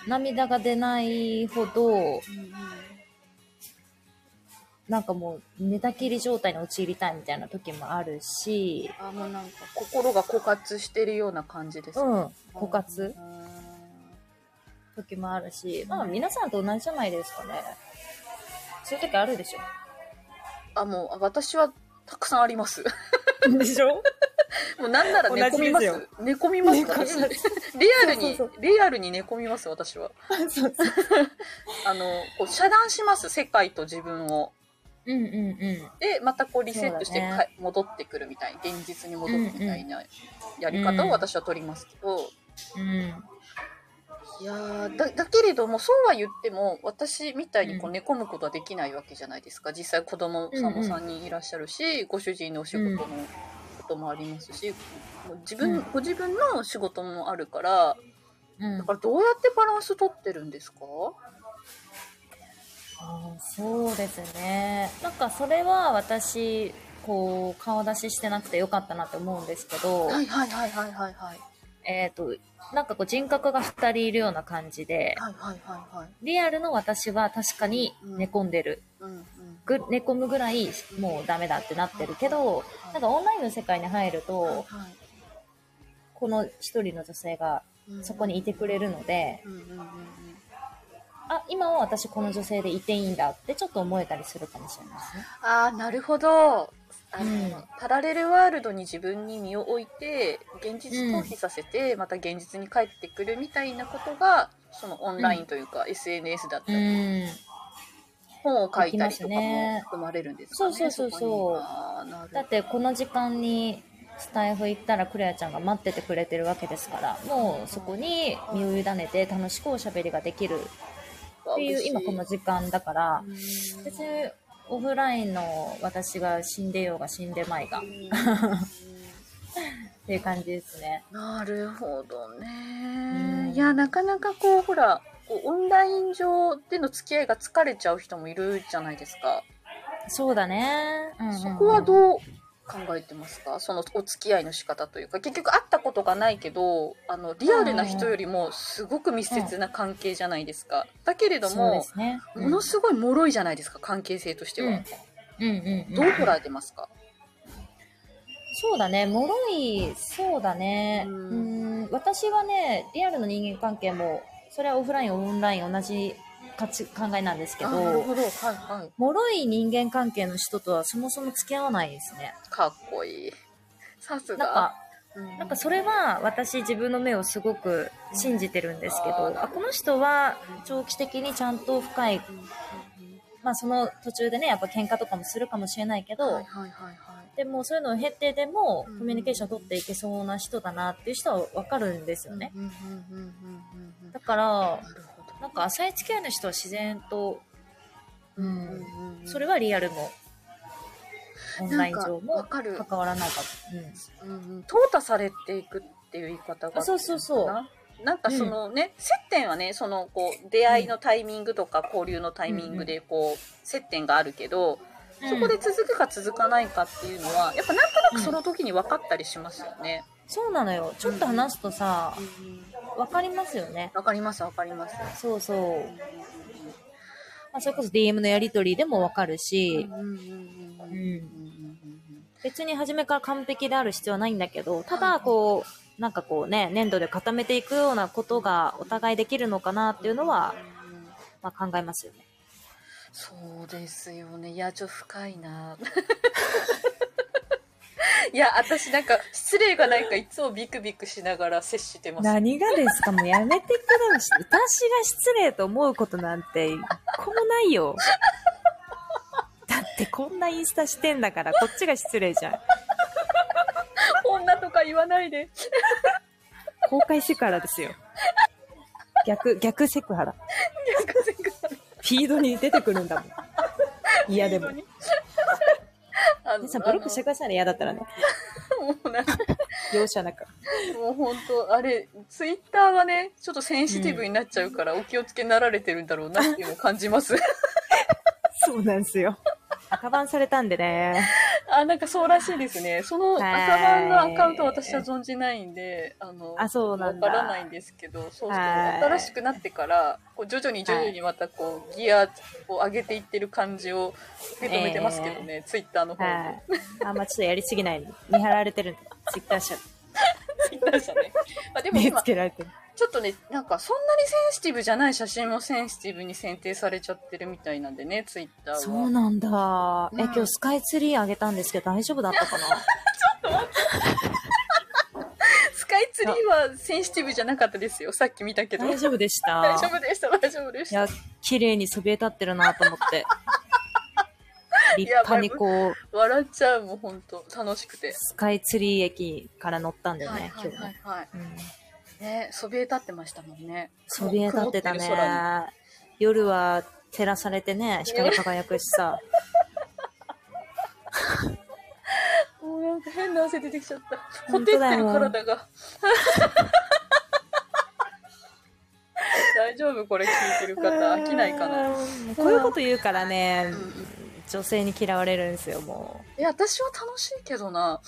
涙が出ないほど、なんかもう寝たきり状態に陥りたいみたいな時もあるし、あもうなんか心が枯渇してるような感じですか、うん、枯渇。うん時もあるし、まあ皆さんと同じじゃないですかね。そういう時あるでしょ。あもうあ私はたくさんあります。でしょ？もうなんなら寝込みます。す寝込みますリアルにリアルに寝込みます私は。そうそう。あのこう遮断します世界と自分をうんうんうん。でまたこうリセットしてね。か戻ってくるみたい現実に戻るみたいなやり方を私は取りますけど、うん。いやーだだけれどもそうは言っても私みたいにこううん寝込むことはできないわけじゃないですか。実際子供さんも3人いらっしゃるし、ご主人のお仕事のこともありますし、もう自分、うん。ご自分の仕事もあるからうん。だからどうやってバランス取ってるんですか？そうですね。なんかそれは私、こう、顔出ししてなくてよかったなって思うんですけど、はいはいはいはいはいはい。えっ、と、なんかこう人格が2人いるような感じで、はいはいはいはい。リアルの私は確かに寝込んでる。うんうん。ぐ寝込むぐらいもうダメだってなってるけど、なんかオンラインの世界に入ると、はいこの一人の女性がはいそこにいてくれるので、うんうんうんうんあ、今は私この女性でいていいんだってちょっと思えたりするかもしれないですね。ああなるほど。あの、うん。パラレルワールドに自分に身を置いて現実逃避させて、また現実に帰ってくるみたいなことがそのオンラインというか、SNS だったうり、ん。本を書いたりとかも含まれるんですかねそうそうそうそう。だってこの時間にスタイフ行ったらクレアちゃんが待っててくれてるわけですから、もうそこに身を委ねて楽しくおしゃべりができるっていう今この時間だから、うん。別にオフラインの私が死んでようが死んでまいが。っうん。ていう感じですね。なるほどね、うん。いやなかなかこうほらこうオンライン上での付き合いが疲れちゃう人もいるじゃないですか、そうだね。うんうんうん。そこはどう考えてますか？そのお付き合いの仕方というか。結局会ったことがないけどあのリアルな人よりもすごく密接な関係じゃないですか、だけれどそうでも、のすごい脆いじゃないですか関係性としては、うん。うんうんうんどう捉えてますか、そうだね、脆い、そうだね。うん。私はね、リアルの人間関係も、それはオフライン、オンライン同じ価値考えなんですけあなるど、ほど。はいはい。脆い人間関係の人とはそもそも付き合わないですね。かっこいい。さすが。なんか、それは私自分の目をすごく信じてるんですけど、うん。あこの人は長期的にちゃんと深い、まあその途中でね、やっぱ喧嘩とかもするかもしれないけど、はいはいはいはい。でもそういうのを経てでもうん。コミュニケーション取っていけそうな人だなっていう人はわかるんですよね。だから、なんか浅い付き合いの人は自然と、うん、うんうんそれはリアルも、オンライン上も関わらないかも。うん。うん、淘汰されていくっていう言い方があそうそうそう。な？なんかそのね、接点はねそのこう出会いのタイミングとか交流のタイミングでこう接点があるけど、うん。そこで続くか続かないかっていうのはやっぱなんとなくその時に分かったりしますよね。そうなのよ。ちょっと話すとさ、わかりますよね。わかりますわかります。そうそう。まあ、それこそ DM のやり取りでもわかるし、うんうんうんうんうん別に初めから完璧である必要はないんだけど、ただこう、なんかこうね、粘土で固めていくようなことがお互いできるのかなっていうのは、まあ、考えますよね。そうですよね。いや、ちょ深いな。いや、私なんか失礼がないかいつもビクビクしながら接してます。何がですかもうやめてください。私が失礼と思うことなんて一個もないよ。だってこんなインスタしてんだからこっちが失礼じゃん。女とか言わないで。公開セクハラですよ。逆、逆セクハラ。逆セクハラフィードに出てくるんだもん。嫌でも。あの皆さんブロックしてくださいね、嫌だったらね。もうなんか、容赦なく。もう本当あれ、ツイッターがね、ちょっとセンシティブになっちゃうから、お気をつけになられてるんだろうなっていうのを感じます。そうなんですよ。赤バンされたんでね。あ、なんかそうらしいですね。その赤はい番のアカウント私は存じないんで、あの、あ、そうなんだ。わからないんですけど、そうそう、はい新しくなってから、こう徐々に徐々にまたこう、ギアを上げていってる感じを受け止めてますけどね、ツイッターの方はで。い。あんまちょっとやりすぎないの。見張られてるんで。ツイッター社。ツイッター社ね。まあでも目今つ、けられてる。ちょっとね、なんかそんなにセンシティブじゃない写真もセンシティブに選定されちゃってるみたいなんでね、ツイッターは。そうなんだ。え、うん今日スカイツリーあげたんですけど大丈夫だったかな？スカイツリーはセンシティブじゃなかったですよ。さっき見たけど。大丈夫でした？大丈夫でした、大丈夫でした。いや、綺麗にそびえ立ってるなと思って。立派にこう、笑っちゃうもん、ほんと。楽しくて。スカイツリー駅から乗ったんだよはいね、はいはい今日ね。はい。うんね、そびえ立ってましたもんね。そびえ立ってたね。夜は照らされてね、光り輝くしさ。もうなんか変な汗出てきちゃった。ほ本てってる体が。大丈夫これ聞いてる方。飽きないかな。うんこういうこと言うからね女性に嫌われるんですよ、もいや、私は楽しいけどな。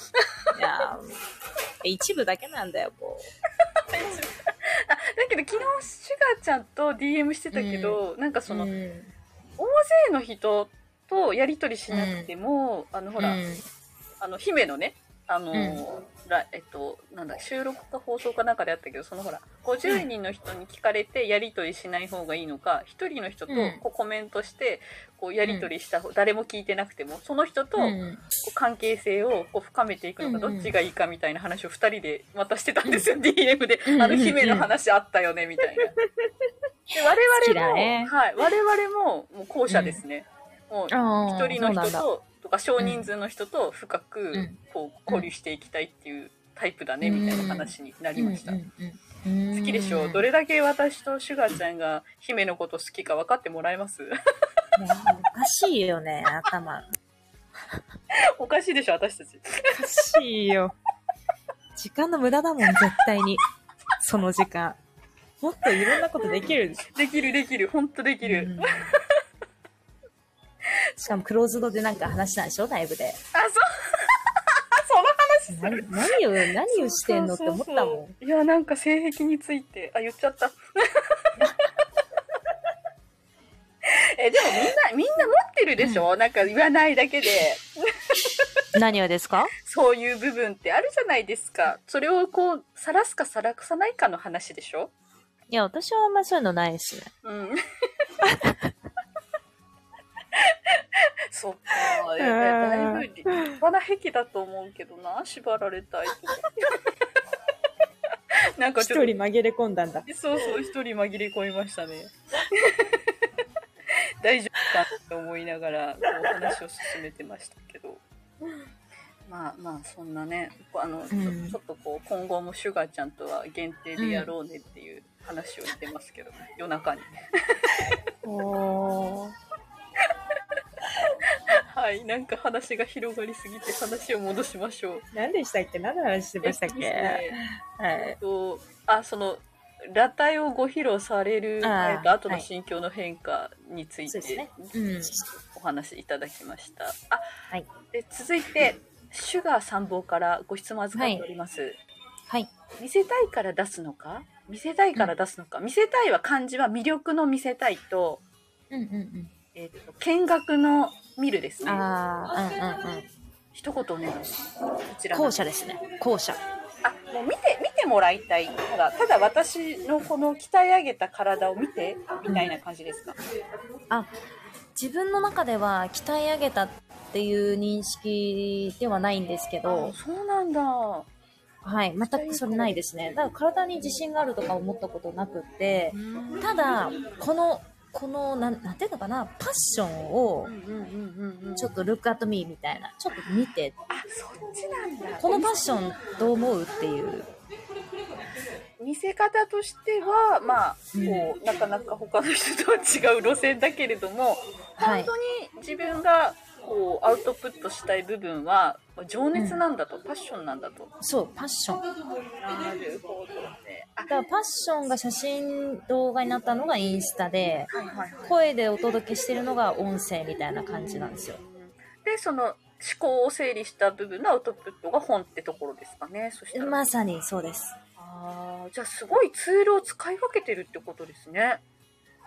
う。いや、一部だけなんだよ、もだけど昨日、シュガーちゃんと DM してたけど、なんかう。その、大うん。勢の人とやりとりしなくても、あの、ほら、うん。あの、姫のね、あの、うん。らえっと、なんだ、収録か放送かなんかであったけど、そのほら、50人の人に聞かれてやりとりしない方がいいのか、1人の人とうん。こうコメントして、こうやりとりした方、誰も聞いてなくても、その人とこう関係性をこう深めていくのか、どっちがいいかみたいな話を2人でまたしてたんですよ、DM で。うんあの、姫の話あったよね、みたいな。で、好我き々も、だね。はい、我々も、もう後者ですね。もう、一人の人ととか少人数の人と深うくん。こう交流していきたいっていうタイプだねみたいな話になりました、好きでしょ？うどれだけ私とシュガーちゃんが姫のこと好きか分かってもらえます？おかしいよね、頭。おかしいでしょ私たち。おかしいよ。時間の無駄だもん、絶対に。その時間。もっといろんなことできる。でしょ。できるできる。ほんとできる、うん しかもクローズドでなんか話したんでしょ？ライブで。あそう。その話す何る。何を、何をしてんのって思ったもん。そうそうそう。いやなんか性癖について。あ言っちゃった。えでもみんなみんな持ってるでしょ、なんか言わないだけで。何をですか？そういう部分ってあるじゃないですか。それをこう、晒すか晒さないかの話でしょ？いや、私はあんまそういうのないですね。うん。そっか。いやだいぶ立派な癖だと思うけどな、縛られたいとか。なんか一人紛れ込んだんだ。そうそう、一人紛れ込みましたね。大丈夫かって思いながら、こう話を進めてましたけど。まあまあそんなねあの、んちょっとこう今後もシュガーちゃんとは限定でやろうねっていう話をしてますけど、夜中におー。はいなんか話が広がりすぎて話を戻しましょう何でしたっけ？何の話してましたっけ、えっとねはいえっ。とあその裸体をご披露されるあ後のはい心境の変化についてそうですね。うん。お話しいただきました。あ、はいで続いてシュガー参謀からご質問預かっております。はい。見せたいから出すのか？見せたいから出すのか、見せたいは漢字は魅力の見せたいと,、うんうんうん。えー、と見学の見るですね。ああ、うんうんうん。一言お願いします。こちらの。後者ですね。後者。あもう見て見てもらいたいただただ私のこの鍛え上げた体を見てみたいな感じですか、あ、自分の中では鍛え上げたっていう認識ではないんですけあど、そうなんだ。はい、全くそれないですね。だから体に自信があるとか思ったことなくって、ただ、この、この、なん、なんていうのかな、パッションをちょっとルックアットミーみたいな、ちょっと見て、あそっちなんだ。このパッションどう思うっていう。見せ方としてはまあうんこう、なかなか他の人とは違う路線だけれどもはい。本当に自分がこうアウトプットしたい部分は情熱なんだと、パッションなんだと。そう、パッション。なるほどだからパッションが写真動画になったのがインスタで、はいはいはい。声でお届けしてるのが音声みたいな感じなんですよ。でその思考を整理した部分のアウトプットが本ってところですかね。そしたら。まさにそうです。あーじゃあすごいツールを使い分けてるってことですね。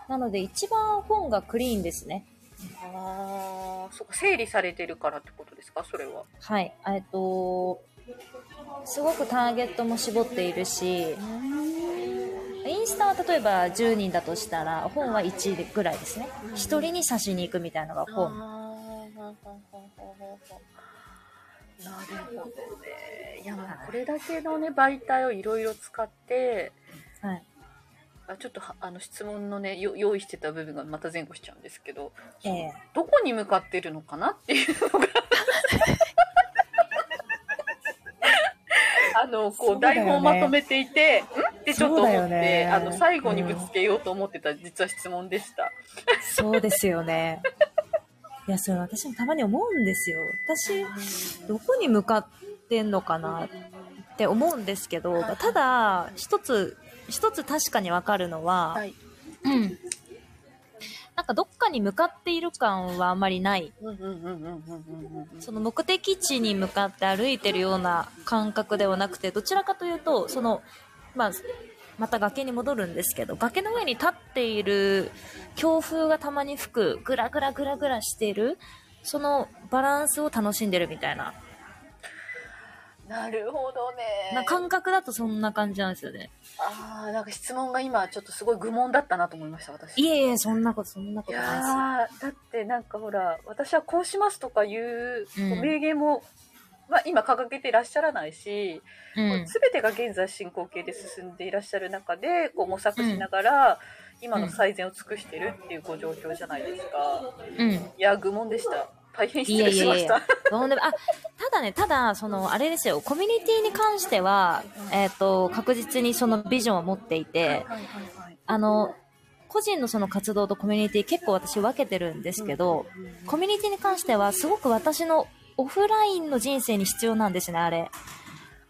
なので一番本がクリーンですね。ああ、そっか整理されてるからってことですか？それは。はい。えっと、すごくターゲットも絞っているし、インスタは例えば10人だとしたら、本は1ぐらいですね。1人に差しに行くみたいなのが本。なるほどね。いや、まあ、これだけのね、媒体をいろいろ使って、はい。あちょっとはあの質問のねよ用意してた部分がまた前後しちゃうんですけどええ。どこに向かってるのかなっていうのが。あのこそう台本をまとめていて、ん？ってちょっと思って、ね。あの最後にぶつけようと思ってた実は質問でした。そうですよね。いや、それ私もたまに思うんですよ。私、どこに向かってんのかなって思うんですけどはい、ただ、一つ、一つ確かにわかるのは、はい。うん。なんかどっかに向かっている感はあまりない。その目的地に向かって歩いてるような感覚ではなくて、どちらかというと、その、まあ、また崖に戻るんですけど、崖の上に立っている強風がたまに吹く、ぐらぐらぐらぐらしている、そのバランスを楽しんでるみたいな。なるほどね。な感覚だとそんな感じなんですよね。ああ、なんか質問が今ちょっとすごい愚問だったなと思いました、私。いえいえ、そんなこと、そんなこいとないですよ。だってなんかほら私はこうしますとかいううんこう名言も、まあ、今掲げていらっしゃらないし、うん。全てが現在進行形で進んでいらっしゃる中でこう模索しながら、今の最善を尽くしてるっていうご状況じゃないですか。うん。いや愚問でした大変失いや礼しました。いやいや。あ、ただね、ただ、その、あれですよ、コミュニティに関しては、えっ、と、確実にそのビジョンを持っていて、あの、個人のその活動とコミュニティ結構私分けてるんですけど、コミュニティに関してはすごく私のオフラインの人生に必要なんですね、あれ。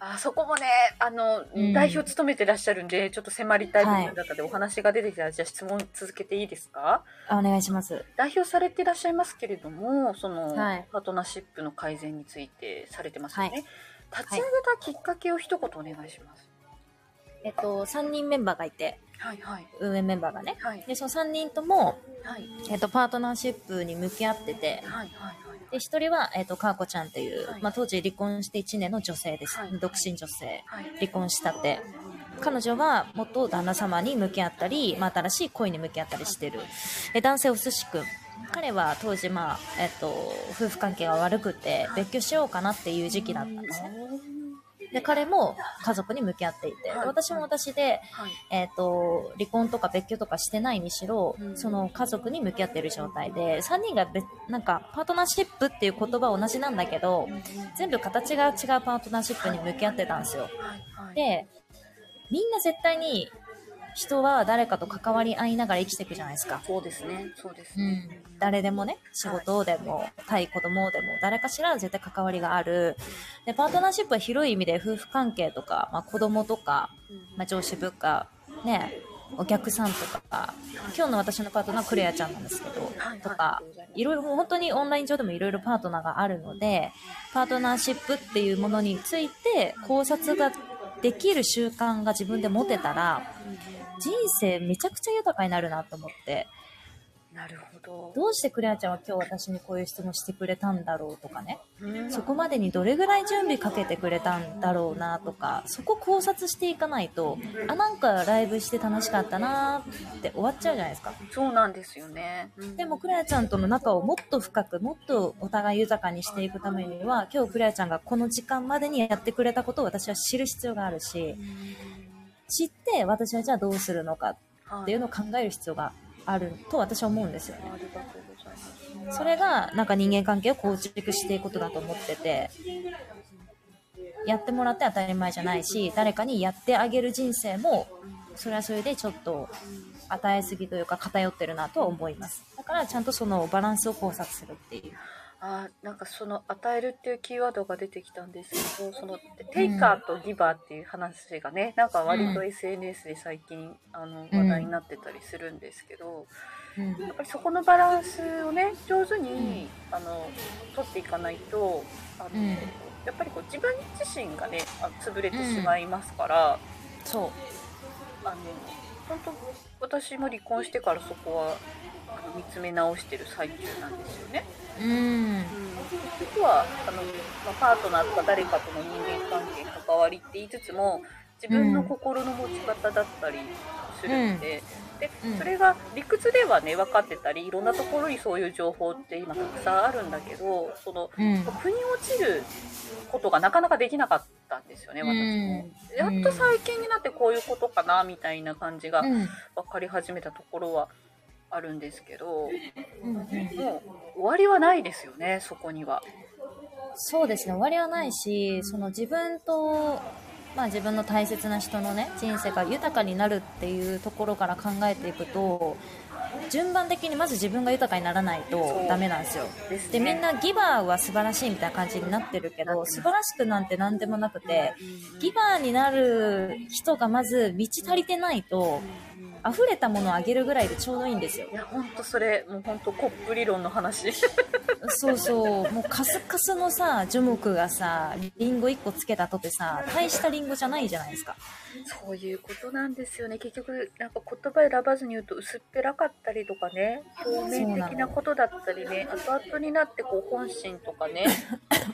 あそこもねあの、うん。代表務めてらっしゃるんでちょっと迫りたい部分だったので、お話が出てきたらじゃあ質問続けていいですか？あお願いします。代表されていらっしゃいますけれどもその、はい。パートナーシップの改善についてされてますよね、はい。立ち上げたきっかけを一言お願いします。えっと、3人メンバーがいて、はいはい。運営メンバーがね。はい。で、その3人とも、はい。えっと、パートナーシップに向き合ってて、はいはいで、1人は、えっと、かーこちゃんっていう、はいまあ、当時離婚して1年の女性です。はい独身女性。はい離婚したて。彼女は元旦那様に向き合ったり、まあ、新しい恋に向き合ったりしてる。で男性お寿司くん。彼は当時、まあ、えっと、夫婦関係が悪くて、別居しようかなっていう時期だったんですね。で、彼も家族に向き合っていて、はい。私も私で、はい。えっ、と、離婚とか別居とかしてないにしろ、うん。その家族に向き合ってる状態で、3人が別、なんか、パートナーシップっていう言葉は同じなんだけど、全部形が違うパートナーシップに向き合ってたんですよ。で、みんな絶対に人は誰かと関わり合いながら生きていくじゃないですか。そうですね。そうですね。うん、誰でもね、仕事でも、対子供でも、誰かしら絶対関わりがある。で、パートナーシップは広い意味で夫婦関係とか、まあ、子供とか、まあ、上司部下、ね、お客さんとか、今日の私のパートナークレアちゃんなんですけど、はいとか、いろいろ、本当にオンライン上でもいろいろパートナーがあるので、パートナーシップっていうものについて考察ができる習慣が自分で持てたら、人生めちゃくちゃ豊かになるなと思って、なるほど。どうしてクレアちゃんは今日私にこういう質問してくれたんだろうとかね、うんそこまでにどれぐらい準備かけてくれたんだろうなとか、そこ考察していかないと、あ、なんかライブして楽しかったなって終わっちゃうじゃないですか。そうなんですよね。でも、クレアちゃんとの仲をもっと深く、もっとお互い豊かにしていくためには、今日クレアちゃんがこの時間までにやってくれたことを私は知る必要があるし、知って私はじゃあどうするのかっていうのを考える必要があると私は思うんですよね。それがなんか人間関係を構築していくことだと思ってて、やってもらって当たり前じゃないし、誰かにやってあげる人生も、それはそれでちょっと与えすぎというか偏ってるなとは思います。だからちゃんとそのバランスを考察するっていう。あーなんかその与えるっていうキーワードが出てきたんですけどそのテイカーとギバーっていう話がね、なんか割と SNS で最近あの話題になってたりするんですけど、うん。やっぱりそこのバランスをね上手に、あの取っていかないとあの、うん。やっぱりこう自分自身がねあ潰れてしまいますから、そあの本当私も離婚してからそこは見つめ直してる最中なんですよね。う。うん。結局はあの、まあ、パートナーとか誰かとの人間関係関わりって言いつつも自分の心の持ち方だったりするんで,、でうんそれが理屈ではね分かってたりいろんなところにそういう情報って今たくさんあるんだけどそのうん。腑に落ちることがなかなかできなかったんですよね私も。やっと最近になってこういうことかなみたいな感じがうん。分かり始めたところはあるんですけどうん。うん。もう終わりはないですよねそこには。そうですね終わりはないしその自分と、まあ、自分の大切な人のね人生が豊かになるっていうところから考えていくと順番的にまず自分が豊かにならないとダメなんですよですねでみんなギバーは素晴らしいみたいな感じになってるけど素晴らしくなんて何でもなくてギバーになる人がまず道足りてないと溢れたものをあげるぐらいでちょうどいいんですよ。いや、ほんとそれ、もうほんとコップ理論の話。そうそう、もうカスカスのさ、樹木がさ、リンゴ1個つけたとてさ、大したリンゴじゃないじゃないですか。そういうことなんですよね。結局、なんか言葉選ばずに言うと薄っぺらかったりとかね、表面的なことだったりね、後々になってこう本心とかね、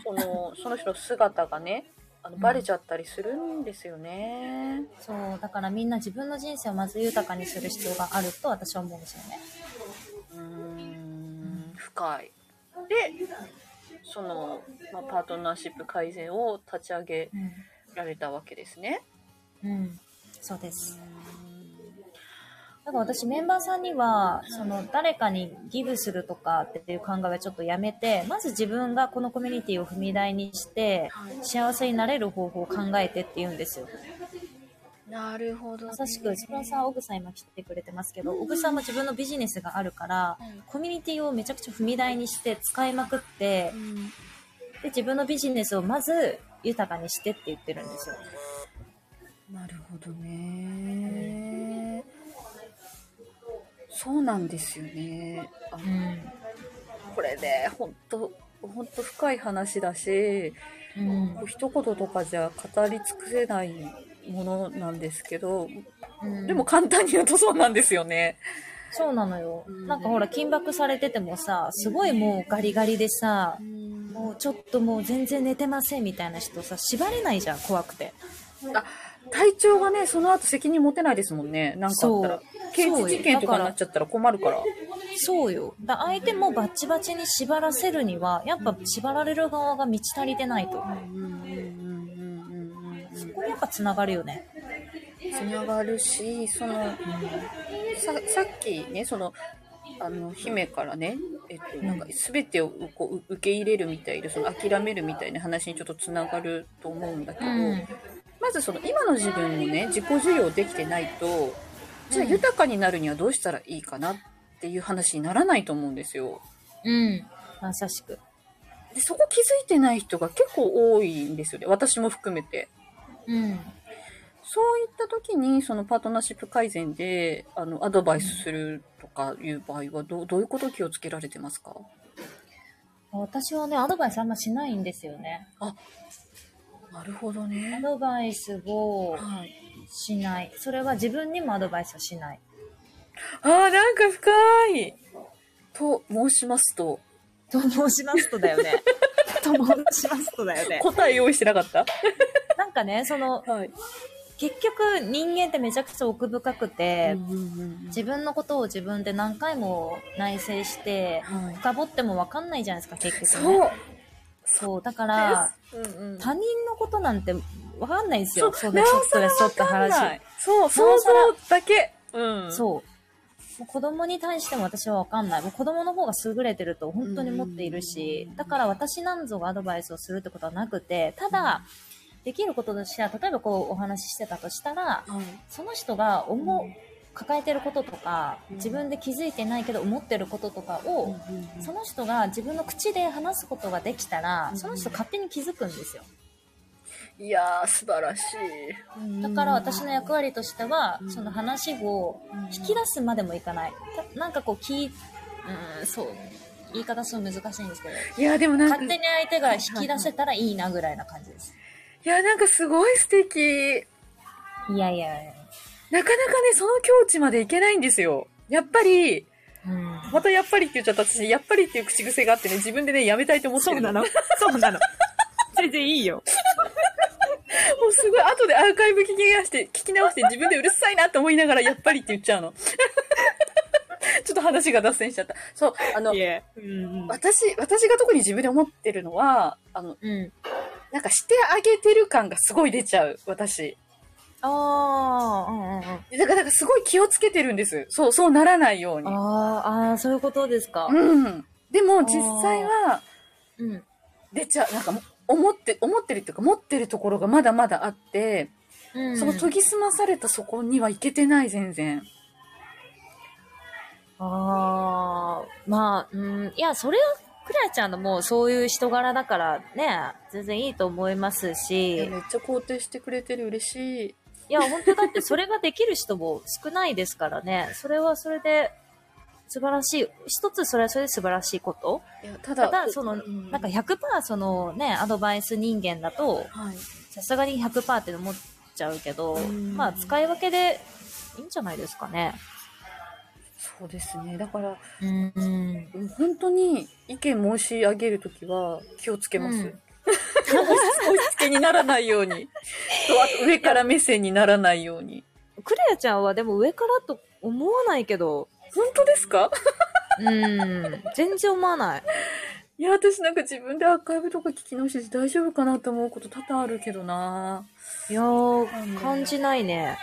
その、その人の姿がね、あのバレちゃったりするんですよね。そう、だからみんな自分の人生をまず豊かにする必要があると私は思うんですよね。うーん、深い。で、その、まあ、パートナーシップ改善を立ち上げられたわけですね。うん。うん。そうです。だから私メンバーさんには、その誰かにギブするとかっていう考えはちょっとやめて、まず自分がこのコミュニティを踏み台にして、幸せになれる方法を考えてって言うんですよ。なるほど、ね。まさしく、スポンサーオグさん今来てくれてますけど、オグさんも自分のビジネスがあるから、コミュニティをめちゃくちゃ踏み台にして使いまくってう、んで、自分のビジネスをまず豊かにしてって言ってるんですよ。なるほどね。そうなんですよね。あのうん。これね、ほんと、ほんと深い話だし、うん。一言とかじゃ語り尽くせないものなんですけど、うんでも簡単に言うとそうなんですよね。そうなのよ。うんなんかほら、緊縛されててもさ、すごいもうガリガリでさ、もうちょっともう全然寝てませんみたいな人さ、縛れないじゃん、怖くて。あ、体調がね、その後責任持てないですもんね。なんかあったらそう。刑事事件とかになっちゃったら困るから。そうよ。だ相手もバッチバチに縛らせるには、やっぱ縛られる側が満ち足りてないと。うんうんうんうんうんうんやっぱつながるよね。つながるし、その、ささっきね、その、あの、姫からね、えっと、なんか、すべてをこう受け入れるみたいで、その、諦めるみたいな話にちょっとつながると思うんだけど、うん。まずその、今の自分もね、自己需要できてないと、じゃあうん豊かになるにはどうしたらいいかなっていう話にならないと思うんですよ。うん。まさしく。で、そこ気づいてない人が結構多いんですよね。私も含めて。うん。そういった時に、そのパートナーシップ改善で、あの、アドバイスするとかいう場合は、どう、どういうことを気をつけられてますか？私はね、アドバイスあんましないんですよね。なるほどアね。ドバイスをはい。しない。それは自分にもアドバイスをしない。ああ、なんか深い。と申しますと、と申しますとだよね。と申しますとだよね。答え用意してなかった？なんかね、その、はい。結局人間ってめちゃくちゃ奥深くて、うん自分のことを自分で何回も内省して、はい。深掘っても分かんないじゃないですか、結局ね。そう。だから、うんうん。他人のことなんて分かんないんですよ。そそうのちょっとでそったわかんな話い。そう、想像だけ。うん。そう。もう子供に対しても私は分かんない。もう子供の方が優れてると本当に思っているしうん、だから私なんぞがアドバイスをするってことはなくて、ただ、できることとしては、例えばこうお話ししてたとしたら、はい。その人が思う、抱えてることとか、うん自分で気づいてないけど思ってることとかを、その人が自分の口で話すことができたら、その人勝手に気づくんですよ。いやー、素晴らしい。だから私の役割としては、うんその話を引き出すまでもいかない。たなんかこう聞い、うん、そう。言い方すごい難しいんですけど、いや、でもなんか、勝手に相手が引き出せたらいいなぐらいな感じです。いや、なんかすごい素敵。いやいやいや。なかなかね、その境地までいけないんですよ。やっぱり、うん。またやっぱりって言っちゃった私、やっぱりっていう口癖があってね、自分でね、やめたいと思ってるもそうなの。全然いいよ。うすごい、後でアーカイブ聞き直して、聞き直して自分でうるさいなって思いながら、やっぱりって言っちゃうの。ちょっと話が脱線しちゃった。そう、あの、や。うん。私、私が特に自分で思ってるのは、あの、うん。なんかしてあげてる感がすごい出ちゃう、私。ああ、うんうんうん。だから、すごい気をつけてるんです。そう、そうならないように。あーあー、そういうことですか。うん。でも、実際は、うん。出ちゃう。なんか、思って、思ってるっていうか、持ってるところがまだまだあって、うん、その研ぎ澄まされたそこにはいけてない、全然。ああ、まあ、うん、いや、それは、クラちゃんのもうそういう人柄だからね、全然いいと思いますし、めっちゃ肯定してくれてる、嬉しい。いや、本当だってそれができる人も少ないですからね、それはそれで素晴らしい、一つそれはそれで素晴らしいこといや、たただ、だ、その、うんなんか100%そのね、アドバイス人間だと、はい。さすがに100%って思っちゃうけどうん、まあ使い分けでいいんじゃないですかね。そうですね。だから、うん。本当に意見申し上げるときは気をつけます。うん押 し押し付けにならないように。とあと上から目線にならないように。クレアちゃんはでも上からと思わないけど、本当ですか？うん、全然思わない。いや、私なんか自分でアーカイブとか聞き直してて大丈夫かなと思うこと多々あるけどないやー、感じないね。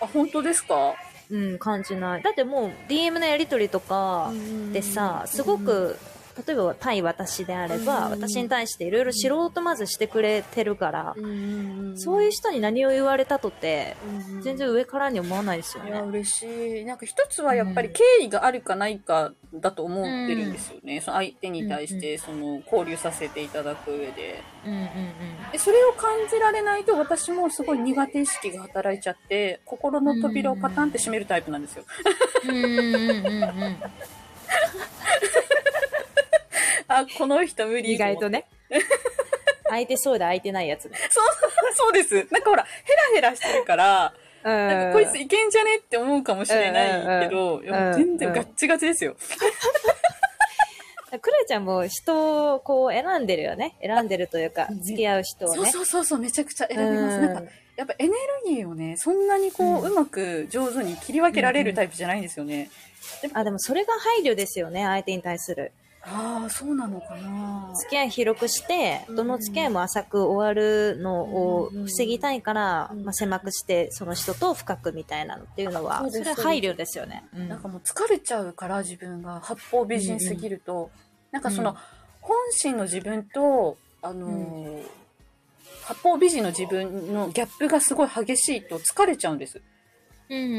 あ、本当ですか？うん、感じない。だってもう DM のやりとりとかでさ、すごく、例えば対私であれば、うん私に対していろいろ知ろうとまずしてくれてるから、うんそういう人に何を言われたとて、うん全然上からに思わないですよいや、ね。嬉しい。なんか一つはやっぱり敬意があるかないかだと思ってるんですよね。その相手に対して、その交流させていただく上で。うんうんでそれを感じられないと私もすごい苦手意識が働いちゃって、心の扉をパタンって閉めるタイプなんですよ。うん。うんうんうんうんうん。あ、この人無理。意外と。ね。相手そうだ、相手ないやつね。そう、そうです。なんかほら、ヘラヘラしてるから、なんかこいついけんじゃねって思うかもしれないけど、全然ガッチガチですよ。クレちゃんも人をこう選んでるよね。選んでるというかうん、付き合う人をそうね。そうそうそう、めちゃくちゃ選びます。うんなんか、やっぱエネルギーをね、そんなにこう、うんうまく上手に切り分けられるタイプじゃないんですよね。あ、でもそれが配慮ですよね、相手に対する。ああ、そうなのかな。付き合い広くして、うん。どの付き合いも浅く終わるのをうん防ぎたいから、うん。まあ、狭くして、その人と深くみたいなのっていうのは、それは配慮ですよね。うん。なんかもう疲れちゃうから自分が八方美人すぎると、なんかその、うん。本心の自分と、あのー八方美人の自分のギャップがすごい激しいと疲れちゃうんです。うんうんう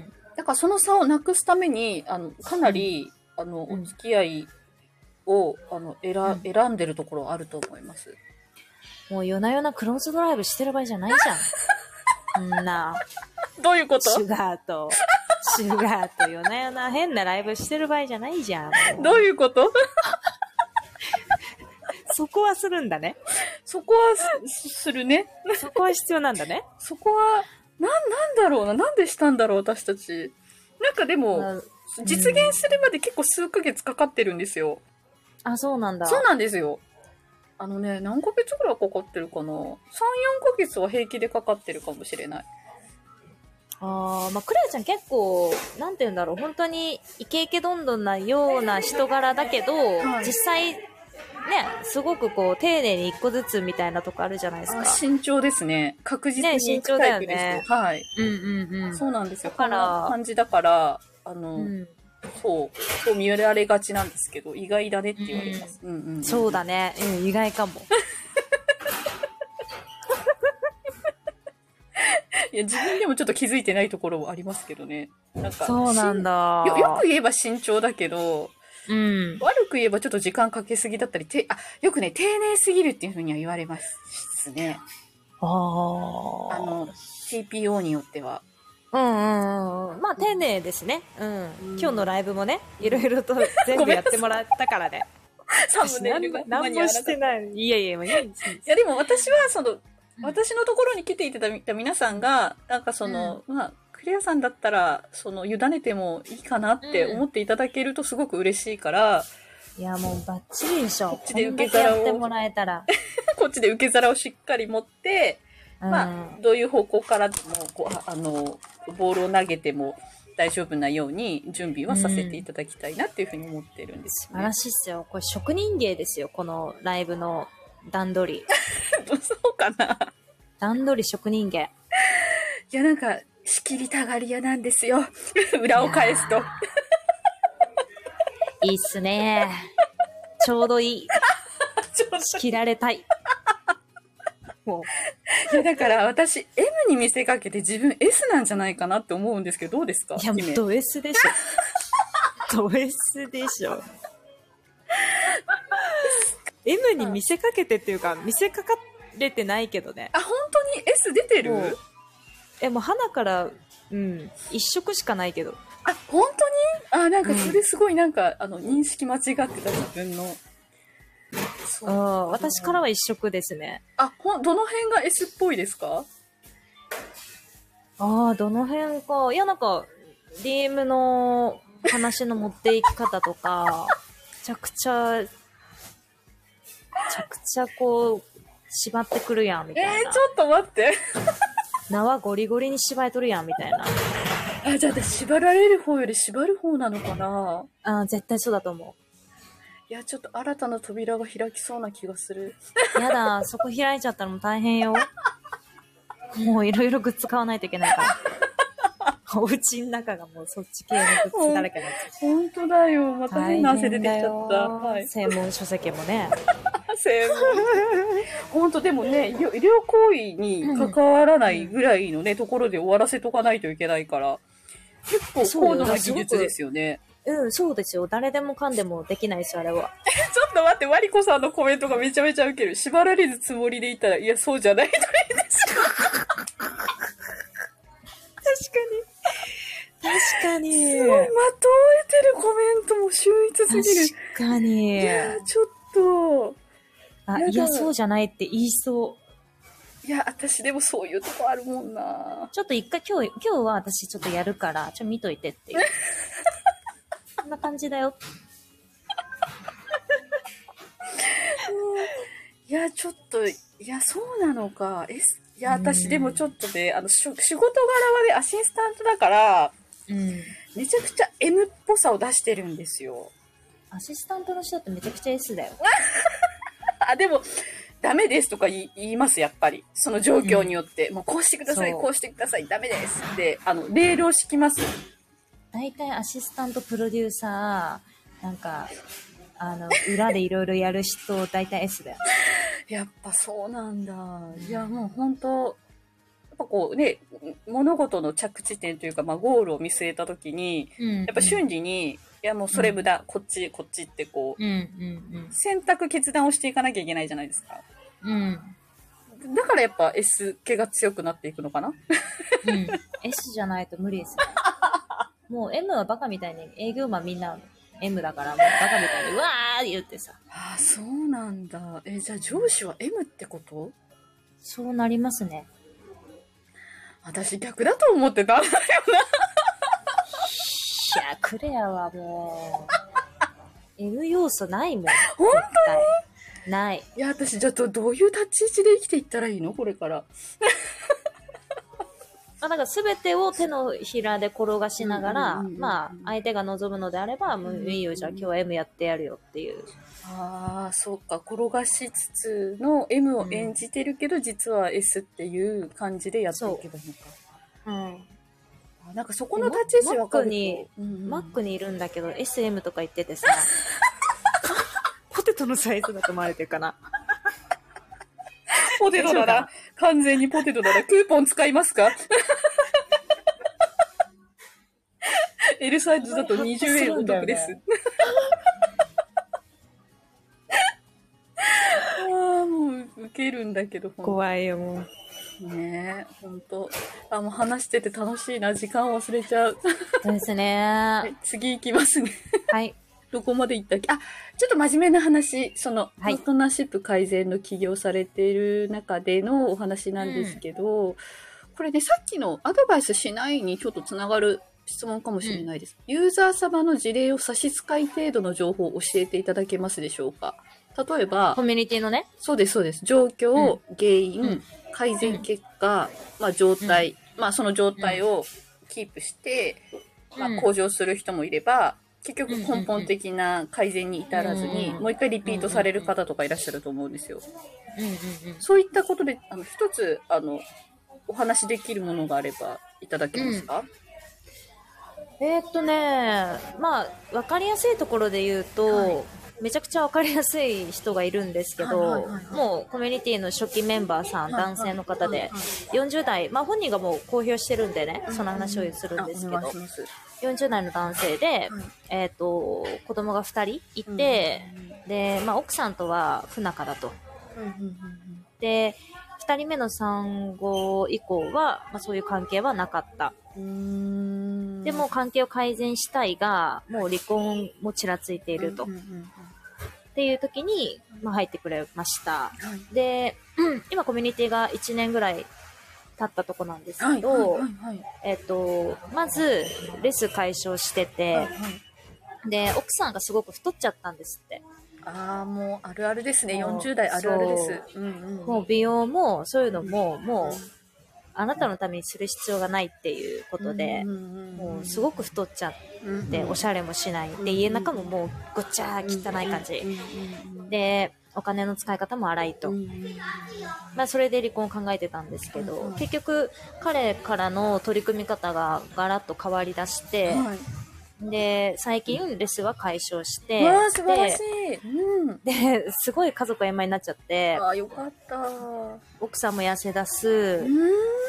んだからその差をなくすために、あの、かなり、あの、うんお付き合いを、あの、選、うん選んでるところあると思います。もう夜な夜なクローズドライブしてる場合じゃないじゃん。ん な、どういうこシュガーと、シュガーと夜な夜な変なライブしてる場合じゃないじゃん。もうどういうこと？そこはするんだね。そこはすするね。そこは必要なんだね。そこは、なん、なんだろうな。なんでしたんだろう、私たち。なんかでも、実現するまで結構数ヶ月かかってるんですよ。あ、そうなんだ。そうなんですよ。あのね、何ヶ月ぐらいかかってるかな ?3、4ヶ月は平気でかかってるかもしれない。ああ、まあ、クレアちゃん結構、なんて言うんだろう、本当にイケイケどんどんなような人柄だけど、はい実際、ね、すごくこう、丁寧に一個ずつみたいなとこあるじゃないですあか。慎重ですね。確実にね慎重だよねはい。うんうんうん。そうなんですよ。だから感じだから、あの、うん、そう、そう見られがちなんですけど、意外だねって言われます。うんうん、うん。そうだね。うん、意外かも。いや、自分でもちょっと気づいてないところもありますけどね。なんか、そうなんだ。よよく言えば慎重だけど、うん。悪く言えばちょっと時間かけすぎだったり、てあ、よくね、丁寧すぎるっていうふうには言われますね。ああ。あの、TPO によっては。うんうんうん。まあ、丁寧ですね。うん。うん今日のライブもね、いろいろと 全部やってもらったからね。サムネイルが何何もしてない。いやいや、いいですいや、でも私は、その、私のところに来ていただいた皆さんが、なんかその、まあ、クレアさんだったら、その、委ねてもいいかなって思っていただけるとすごく嬉しいから、いや、もうバッチリでしょ。こっちで受け皿を。こっちで受け皿をしっかり持って、まあ、うんどういう方向からも、こう、あの、ボールを投げても大丈夫なように準備はさせていただきたいなっていうふうに思ってるんですよ、ね素晴らしいっすよ。これ職人芸ですよ、このライブの段取り。そうかな段取り職人芸。いや、なんか、仕切りたがり屋なんですよ。裏を返すと。いいっすね。ちょうどいい。仕切られたい。もいや、だから私、M に見せかけて自分 S なんじゃないかなって思うんですけど、どうですか？う。いや、もう姫ド S でしょ。ド S でしょ。M に見せかけてっていうか、見せかかれてないけどね。あ、本当に？S 出てる？え、もう花から、うん、一色しかないけど。あ、本当に？あ、なんかそれすごいなんか、あの、認識間違ってた自分の。そうあ私からは一色ですね。あ、ほん、どの辺が S っぽいですか？ああ、どの辺か。いや、なんか、DM の話の持っていき方とか、めちゃくちゃ、めちゃくちゃこう、縛ってくるやん、みえー、たいな。ちょっと待って。縄ゴリゴリに縛いとるやん、みたいな。あ、じゃあ私縛られる方より縛る方なのかな？あー絶対そうだと思いや、ちょっと新たな扉が開きそうな気がする。う。やだ、そこ開いちゃったらもう大変よ。もういろいろグッズ買わないといけないから。お家の中がもうそっち系のグッズだらけになっちゃう。本当だよ。また変な汗出てきちゃった。はい。専門書籍もね。専門。本当でもね、医療行為に関わらないぐらいのね、ところで終わらせとかないといけないから、結構そうよ高度な技術ですよね。うん、そうですよ。誰でもかんでもできないですよ、あれは。ちょっと待って、マリコさんのコメントがめちゃめちゃウケる。縛られるつもりでいたら、いや、そうじゃない。確かに。すごい、まとえてるコメントも秀逸すぎる。確かにい。やー、ちょっと、あ、いや、そうじゃないって言いそう。いや、私でもそういうとこあるもんな。ちょっと一回今日、今日は私ちょっとやるから、ちょっと見といてっていう。こんな感じだよ。いや、ちょっと、いや、そうなのか。え、いや、私でもちょっとね、あの、仕事柄はね、アシスタントだから、うん。めちゃくちゃ M っぽさを出してるんですよ。アシスタントの人ってめちゃくちゃ S だよ。あ、でも、ダメですとか言います、やっぱり。その状況によって。もうこうしてください、こうしてください、ダメですって、あの、レールを敷きます。大体アシスタントプロデューサー、なんか、あの、裏でいろいろやる人、大体 S だよ。やっぱそうなんだ。いや、もう本当やっぱこうね、物事の着地点というか、まあ、ゴールを見据えたときに、うん。やっぱ瞬時に、いやもうそれ無駄、こっち、こっちってこう、うんうん選択決断をしていかなきゃいけないじゃないですか。うん。うん。だからやっぱ S 系が強くなっていくのかな？うん。S じゃないと無理ですよ。もう M はバカみたいに、営業マンみんな M だから、もうバカみたいに、うわー言ってさ。ああ、そうなんだ。え、じゃあ上司は M ってこと？そうなりますね。私逆だと思ってたんだよいや、クレアはもう、M 要素ないもん。本絶対ない。いや、私じゃあどどういう立ち位置で生きていったらいいの？これから。まあ、だから全てを手のひらで転がしながら、うんうんうんうんまあ、相手が望むのであれば、もういいよ、じゃあ今日は M やってやるよっていう。ああ、そうか。転がしつつの M を演じてるけど、実は S っていう感じでやっていけばいいのか。うん。あなんかそこの立ち位置分かると。マックにうんうんマックにいるんだけど、SM とか言っててさ、ポテトのサイズだと思われてるかな。ポテトなら大丈夫かな、完全にポテトなら、クーポン使いますか ?L サイズだと20円お得です。ああ、もう、ウケるんだけど、怖いよ、もう。とねえ、ほんと。あ、もう話してて楽しいな。時間忘れちゃう。ですね。はい次行きますね。はい。どこまで行ったっけ？あ、ちょっと真面目な話、その、はい。パートナーシップ改善の起業されている中でのお話なんですけど、これね、さっきのアドバイスしないにちょっとつながる質問かもしれないです。ユーザー様の事例を差し支え程度の情報を教えていただけますでしょうか？例えばコ、ミュニティのね。そうです、そうです。状況、原因、うん。改善結果、まあ状態、まあその状態をキープして、まうん。あ向上する人もいれば、結局うんうんうん根本的な改善に至らずに、うんもう一回リピートされる方とかいらっしゃると思うんですよ。うんうんうん。そういったことで、あの、一つ、あの、お話できるものがあればいただけますか、えーっとね、まあ、わかりやすいところで言うと、はい。めちゃくちゃわかりやすい人がいるんですけど、もうコミュニティの初期メンバーさん、男性の方で、40代、まあ本人がもう公表してるんでね、その話をするんですけど。40代の男性で、はいえーっと、子供が2人いて、で、まあ奥さんとは不仲だと。うんうんうんで、2人目の産後以降は、まあそういう関係はなかった。うんうーんでも、関係を改善したいが、もう離婚もちらついていると。うんうんうんっていう時に、まあ、入ってくれました。はいで、う ん今コミュニティが1年ぐらい経ったとこなんですけど、えっと、まず、レス解消してて、はいはいで、奥さんがすごく太っちゃったんですって。ああ、もうあるあるですね。もう40代あるあるです。うんうんもう美容も、そういうのも、もう、あなたのためにする必要がないっていうことで、もうすごく太っちゃって、おしゃれもしない。で、家の中ももうごっちゃ汚い感じ。で、お金の使い方も荒いと。まあ、それで離婚を考えてたんですけど、結局、彼からの取り組み方がガラッと変わりだして、はい。で、最近、レスは解消して、わあ、素晴らしい。うん。で、で、すごい家族円満になっちゃって、ああ、よかった。う奥さんも痩せ出す、ん。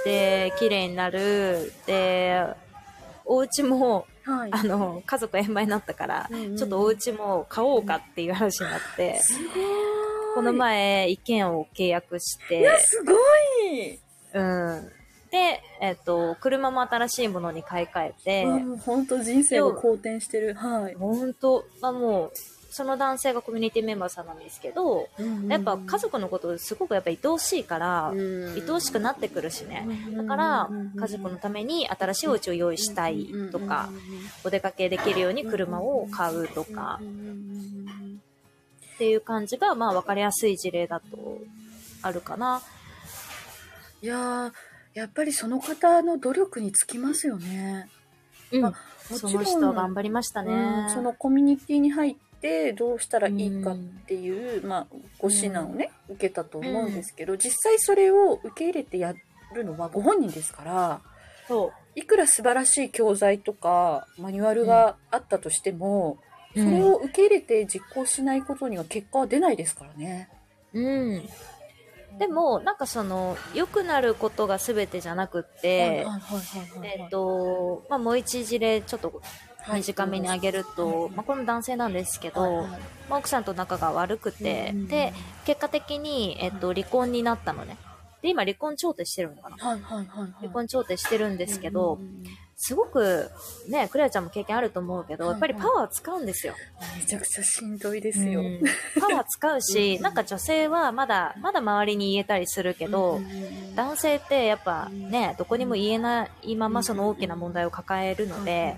で、綺麗になる、で、お家も、はい。あの、家族円満になったから、うんうんちょっとお家も買おうかっていう話になって、すごい。この前、一軒を契約して、すごい。うん。で、えっと、車も新しいものに買い替えて、もう本当人生が好転してる。はい。本当まあもう、その男性がコミュニティメンバーさんなんですけど、やっぱ家族のことすごくやっぱ愛おしいから、愛おしくなってくるしね。だから、家族のために新しいお家を用意したいとか、お出かけできるように車を買うとか、っていう感じが、まあ分かりやすい事例だとあるかな。いやー、やっぱりその方の努力につきますよね。うん。あもちろんその人頑張りましたね。うんそのコミュニティに入ってどうしたらいいかっていう、まあ、ご指南をね、受けたと思うんですけど、実際それを受け入れてやるのはご本人ですから、そいくら素晴らしい教材とかマニュアルがあったとしても、う。それを受け入れて実行しないことには結果は出ないですからね。うん。でも、なんかその、良くなることが全てじゃなくって、えっ、と、まあ、もう一事例ちょっと短めにあげると、まあ、これも男性なんですけど、はいはい。まあ、奥さんと仲が悪くて、うんうんうん。で、結果的に、えっと、離婚になったのね。で、今離婚調停してるのかな。はいはいはいはい。離婚調停してるんですけど、うんうんうんすごく、ね、クレアちゃんも経験あると思うけど、はいやっぱりパワー使うんですよ。めちゃくちゃしんどいですよ。うん。パワー使うし、なんか女性はまだ、まだ周りに言えたりするけど、男性ってやっぱね、どこにも言えないままその大きな問題を抱えるので、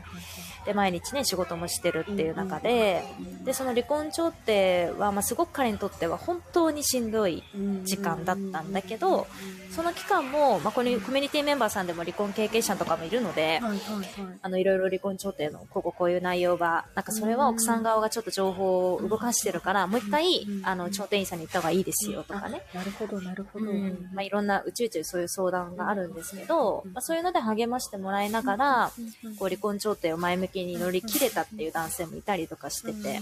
で、毎日ね、仕事もしてるっていう中で、で、その離婚調停は、まあ、すごく彼にとっては本当にしんどい時間だったんだけど、その期間も、まあ、このコミュニティメンバーさんでも離婚経験者とかもいるので、はいはいはい。あの、いろいろ離婚調停の、こここういう内容が、なんかそれは奥さん側がちょっと情報を動かしてるから、もう一回、あの、調停員さんに行った方がいいですよとかね。あ。なるほどなるほど。うん。まあ、いろんな、うちうちそういう相談があるんですけど、まあ、そういうので励ましてもらいながら、こう、離婚調停を前向きに乗り切れたっていう男性もいたりとかしてて、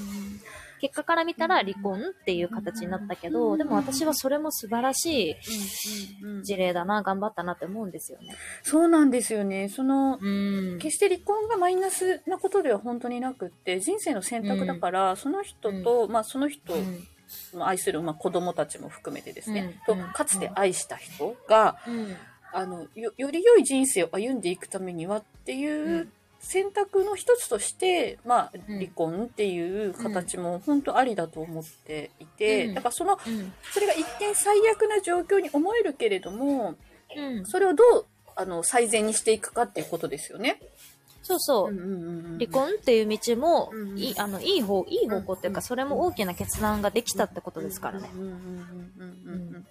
結果から見たら離婚っていう形になったけど、でも私はそれも素晴らしい事例だな、頑張ったなって思うんですよね。そうなんですよね。その、うん。決して離婚がマイナスなことでは本当になくって、人生の選択だから、その人と、まあその人愛する、まあ、子供たちも含めてですね、うんとかつて愛した人が、うん。あのよより良い人生を歩んでいくためにはっていう選択の一つとして、まあ、うん離婚っていう形も本当ありだと思っていて、うんだからそのうん。それが一見最悪な状況に思えるけれどもうん。それをどうあの最善にしていくかっていうことですよね。そうそう。うんうんうんうん離婚っていう道も、うんいい、あの、いい方、いい方向っていうか、うんそれも大きな決断ができたってことですからね。うんうんうんうんうんうん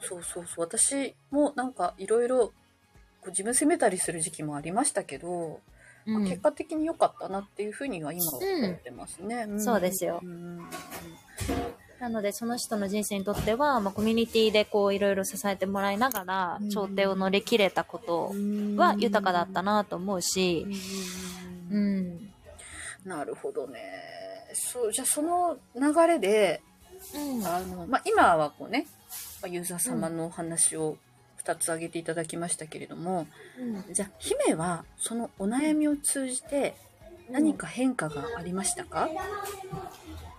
そうそうそう私もなんかいろいろ自分責めたりする時期もありましたけど、うん結果的に良かったなっていうふうには今は思ってますね。んそうですよなので、その人の人生にとっては、まあ、コミュニティでこう、いろいろ支えてもらいながらうん、調停を乗り切れたことは豊かだったなと思うし、ううんん。なるほどね。そうじゃあその流れでうん。あの、まあ、今はこうねまあユーザー様のお話を2つ挙げていただきましたけれども、じゃあ姫はそのお悩みを通じて何か変化がありましたか、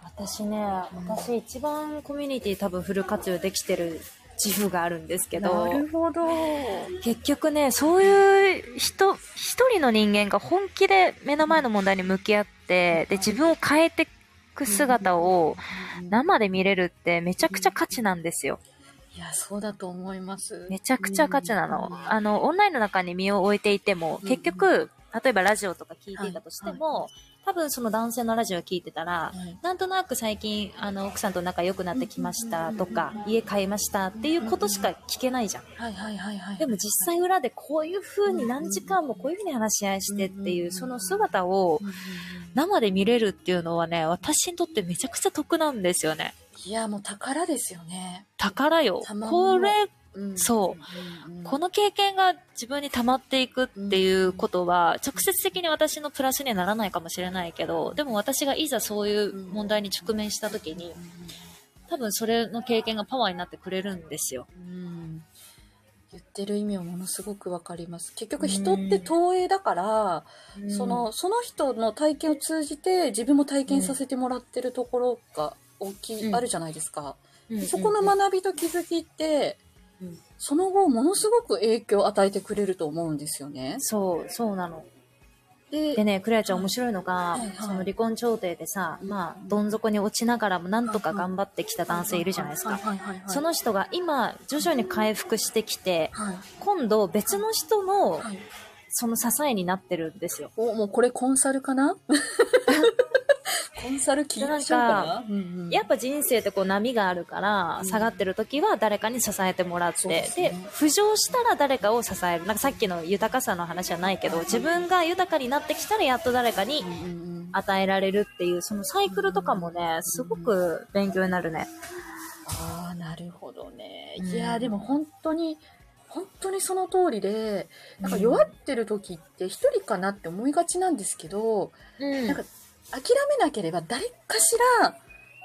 私ね、私一番コミュニティ多分フル活用できてる自負があるんですけど、なるほど。結局ね、そういう人、一人の人間が本気で目の前の問題に向き合って、で、自分を変えていく姿を生で見れるってめちゃくちゃ価値なんですよ。いや、そうだと思います。めちゃくちゃ価値なの。あの、オンラインの中に身を置いていても、結局、例えばラジオとか聞いていたとしても、多分その男性のラジオを聞いてたら、はいなんとなく最近、あの、奥さんと仲良くなってきましたとか、家買いましたっていうことしか聞けないじゃん。はいはいはいはい。でも実際裏でこういう風に何時間もこういう風に話し合いしてっていう、その姿を生で見れるっていうのはね、私にとってめちゃくちゃ得なんですよね。いや、もう宝ですよね。宝よ。これ、うん。そう。この経験が自分に溜まっていくっていうことは、直接的に私のプラスにはならないかもしれないけど、でも私がいざそういう問題に直面した時に、多分それの経験がパワーになってくれるんですよ。うん。言ってる意味はものすごくわかります。結局人って投影だから、その、その人の体験を通じて自分も体験させてもらってるところが大きい、うん。あるじゃないですか。うん、そこの学びと気づきって、うん。その後ものすごく影響を与えてくれると思うんですよね。そう、そうなの。で、でね、クレアちゃん面白いのが、はいはい。その離婚調停でさ、うんまあ、どん底に落ちながらもなんとか頑張ってきた男性いるじゃないですか。はいはいはいはいその人が今、徐々に回復してきて、はい。今度別の人のはい。その支えになってるんですよ。お、もうこれコンサルかな？ココンサル聞いちゃうかな。うんうん。やっぱ人生ってこう波があるから、うん。下がってる時は誰かに支えてもらって、で浮上したら誰かを支える。なんかさっきの豊かさの話じゃないけど、うん。自分が豊かになってきたらやっと誰かに与えられるっていう、そのサイクルとかもね、すごく勉強になるね。ああ、なるほどね。うん。いやー、でも本当に、本当にその通りで、なんか弱ってる時って一人かなって思いがちなんですけど、うん。なんか諦めなければ誰かしら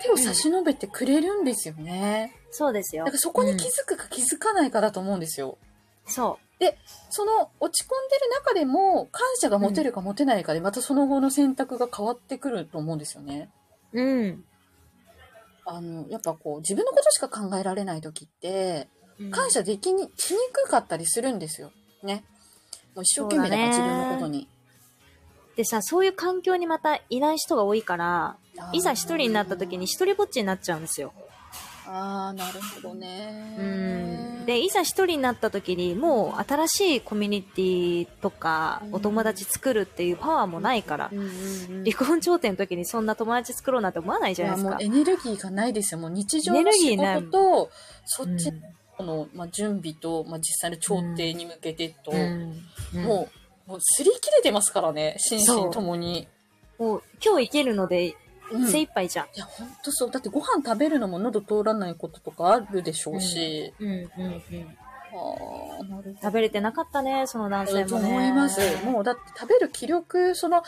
手を差し伸べてくれるんですよね。そうですよ。だからそこに気うんづくか気づかないかだと思うんですよ。そその落ち込んでる中でも感謝が持てるか持てないかでまたその後の選択が変わってくると思うんですよね。う。うん。あの、やっぱこう自分のことしか考えられない時って、感謝できに、しにくかったりするんですよ。ね。もう一生懸命だから自分のことに。でさ、そういう環境にまたいない人が多いから、いざ一人になった時に一人ぼっちになっちゃうんですよ。ああ、なるほどね。うん。で、いざ一人になった時に、もう新しいコミュニティとか、お友達作るっていうパワーもないからう、んうんうん、離婚調停の時にそんな友達作ろうなんて思わないじいゃないですか。やもうエネルギーがないですよ。もう日常エネの仕ルギーない事と、そっちうんの、まあ、準備と、まあ、実際の調停に向けてと、うんうんもう、もう擦り切れてますからね、心身ともに。もう今日生きるのでうん精一杯じゃん。いや、ほんとそう。だってご飯食べるのも喉通らないこととかあるでしょうし。うんうんうん。食べれてなかったね、その男性ともね。思います。もうだって食べる気力、その、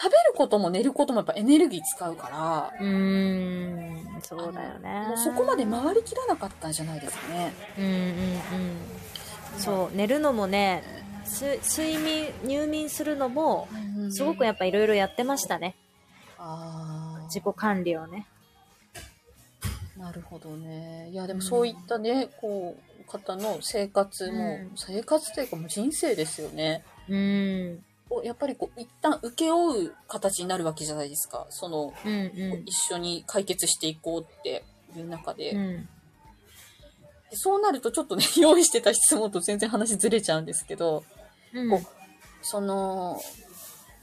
食べることも寝ることもやっぱエネルギー使うから、うーん、そうだよね。もうそこまで回りきらなかったんじゃないですかね。うんうんうん。そう、寝るのもね、す睡眠、入眠するのも、すごくやっっぱいろいろやってましたね。あ自己管理をね。あ、なるほどね。いや、でもそういったね、こう、方の生活も、うん生活というかもう人生ですよね。うん。をやっぱりこう、一旦受け負う形になるわけじゃないですか。その、うんうん。一緒に解決していこうっていう中で。うん。でそうなるとちょっとね、用意してた質問と全然話ずれちゃうんですけど、うん。こうその、